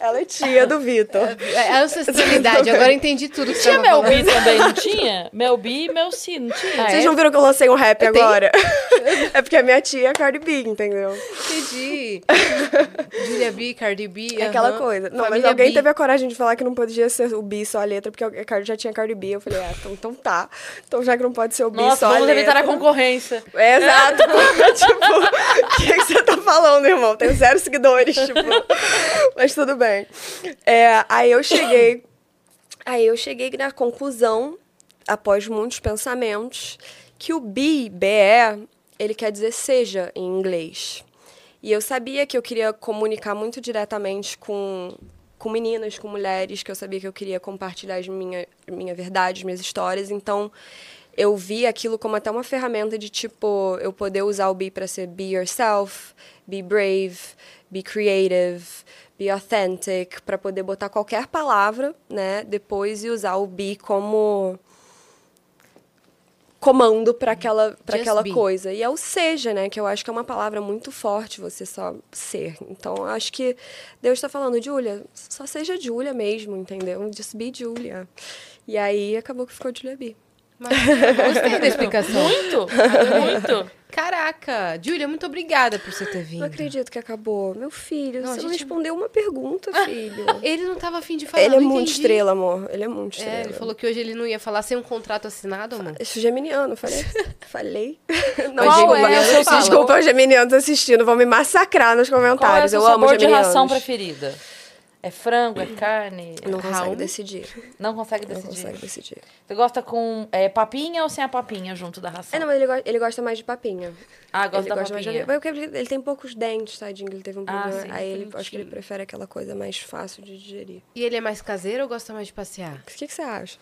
Ela é tia do Vitor. É a ancestralidade. Agora eu entendi tudo que Tinha Mel B também, não tinha? Mel B e Mel C, não tinha? Ah, Vocês é? não viram que eu lancei um rap Tem? agora? É porque a minha tia é Cardi B, entendeu? Entendi. Julia B, Cardi B. É aquela aham. coisa. Não, mas Família alguém B. teve a coragem de falar que não podia ser o B só a letra, porque a Cardi já tinha Cardi B. Eu falei, ah, então, então tá. Então já que não pode ser o B Nossa, só a vamos letra. evitar a concorrência. É, exato. tipo, o que, que você tá falando, irmão? Tenho zero seguidores, tipo. Mas tudo bem. É, aí eu cheguei. Aí eu cheguei na conclusão, após muitos pensamentos, que o be, BE, ele quer dizer seja em inglês. E eu sabia que eu queria comunicar muito diretamente com, com meninas, com mulheres, que eu sabia que eu queria compartilhar as minha, minha verdade, as minhas histórias. Então, eu vi aquilo como até uma ferramenta de, tipo, eu poder usar o be para ser be yourself, be brave, be creative, be authentic, para poder botar qualquer palavra, né, depois e usar o be como comando para aquela, pra Just aquela be. coisa. E é o seja, né? Que eu acho que é uma palavra muito forte você só ser. Então, eu acho que Deus está falando, Júlia, só seja Júlia mesmo, entendeu? Just be Júlia. E aí acabou que ficou Julia B. Mas, gostei da explicação. Muito, muito. Caraca, Júlia, muito obrigada por você ter vindo. Não acredito que acabou. Meu filho, Não, você não gente- respondeu uma pergunta, filho. Ele não tava afim de falar, ele é não muito entendi. estrela, amor. Ele é muito estrela. É, ele falou que hoje ele não ia falar sem um contrato assinado, amor. Isso é geminiano, falei. falei. Qual é o seu fala. Desculpa, os geminianos assistindo, vão me massacrar nos Qual é o comentários. eu amo sabor de geminianos. ração preferida? É frango, é carne? Não consegue Raul? decidir. Não consegue Não decidir. consegue decidir. Você gosta com é, papinha ou sem a papinha junto da ração? É, não, mas ele, go- ele gosta mais de papinha. Ah, gosta ele da gosta mais de papinha. Porque ele, ele tem poucos dentes, tadinho. Ele teve um Ah, problema. sim, aí ele, acho que ele prefere aquela coisa mais fácil de digerir. E ele é mais caseiro ou gosta mais de passear? O que, que você acha?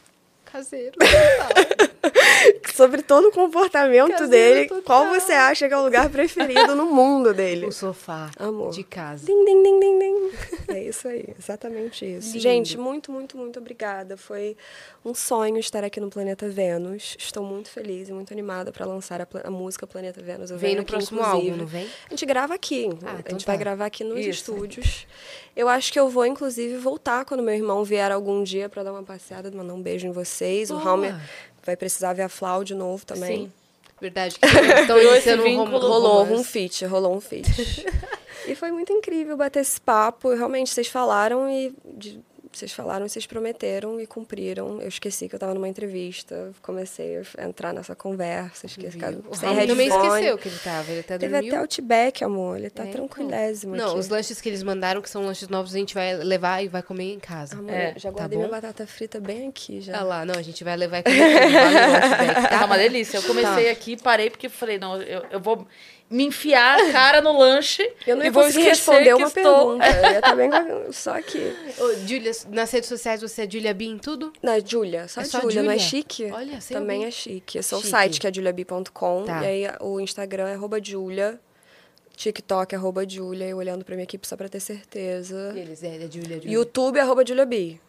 caseiro. Sobre todo o comportamento caseiro dele, total. qual você acha que é o lugar preferido no mundo dele? O sofá Amor. de casa. Din, din, din, din, din. É isso aí, exatamente isso. Lindo. Gente, muito, muito, muito obrigada. Foi um sonho estar aqui no Planeta Vênus. Estou muito feliz e muito animada para lançar a, a, música Planeta Vênus. Eu vem no aqui, próximo inclusive. álbum, não vem? A gente grava aqui. Ah, a então gente então tá. vai gravar aqui nos isso. estúdios. Eu acho que eu vou, inclusive, voltar quando meu irmão vier algum dia para dar uma passeada, mandar um beijo em você Boa. O Raul vai precisar ver a Flau de novo também. Sim. Verdade, então estão iniciando um Rolou um fit, rolou um fit. e foi muito incrível bater esse papo. Realmente, vocês falaram e de, vocês falaram, e vocês prometeram e cumpriram. Eu esqueci que eu estava numa entrevista, comecei a entrar nessa conversa, esqueci O sem Raul também headphone. esqueceu que ele tava, ele até Teve dormiu. até Outback, amor. Ele tá É, então. tranquilésimo Não, aqui. os lanches que eles mandaram, que são lanches novos, a gente vai levar e vai comer em casa. Amor, É, já tá guardei bom? minha batata frita bem aqui já. Ah lá, não, a gente vai levar e comer Tá tá? uma delícia. Eu comecei aqui, parei porque falei, não, eu, eu vou me enfiar a cara no lanche Eu não e ia vou esquecer responder que uma estou... pergunta. Eu com- só aqui. Ô, Júlia, nas redes sociais você é Julia B em tudo? Na Júlia, só É só Júlia, não é chique? Olha, sem Também é chique. É o Chique. site que é juliabi.com. Tá. E aí o Instagram é arroba Julia. TikTok é arroba Julia. Eu olhando pra minha equipe só pra ter certeza. E eles, é, é Júlia, Júlia. YouTube é arroba Juliabi.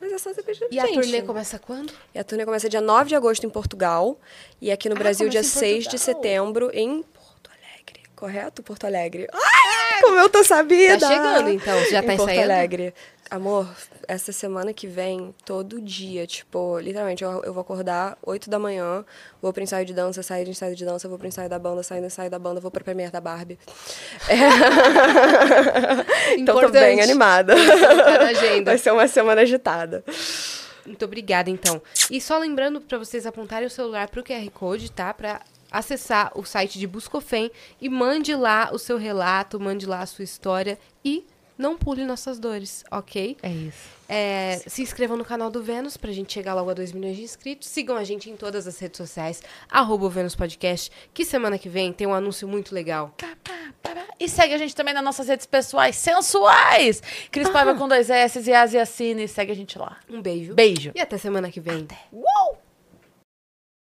Mas é só você pedir. E a gente. turnê começa quando? E a turnê começa dia 9 de agosto em Portugal. E aqui no Ah, Brasil, dia começa em 6 de setembro em. Correto? Porto Alegre. Como eu tô sabida! Tá chegando, então. Você já em tá Porto ensaiando? Alegre. Amor, essa semana que vem, todo dia, tipo, literalmente, eu, eu vou acordar 8 da manhã, vou pro ensaio de dança, sair de ensaio de dança, vou pro ensaio da banda, sair do ensaio da banda, vou pra premiere da Barbie. É. então tô bem animada. Na agenda. Vai ser uma semana agitada. Muito obrigada, então. E só lembrando para vocês apontarem o celular pro QR Code, tá? Para acessar o site de Buscofem e mande lá o seu relato, mande lá a sua história e não pule nossas dores, ok? É isso. É, se inscrevam no canal do Vênus pra gente chegar logo a 2 milhões de inscritos. Sigam a gente em todas as redes sociais, arroba o Vênus Podcast, que semana que vem tem um anúncio muito legal. E segue a gente também nas nossas redes pessoais sensuais. Cris Paiva com dois S e Asiacine. Segue a gente lá. Um beijo. Beijo. E até semana que vem. Uou!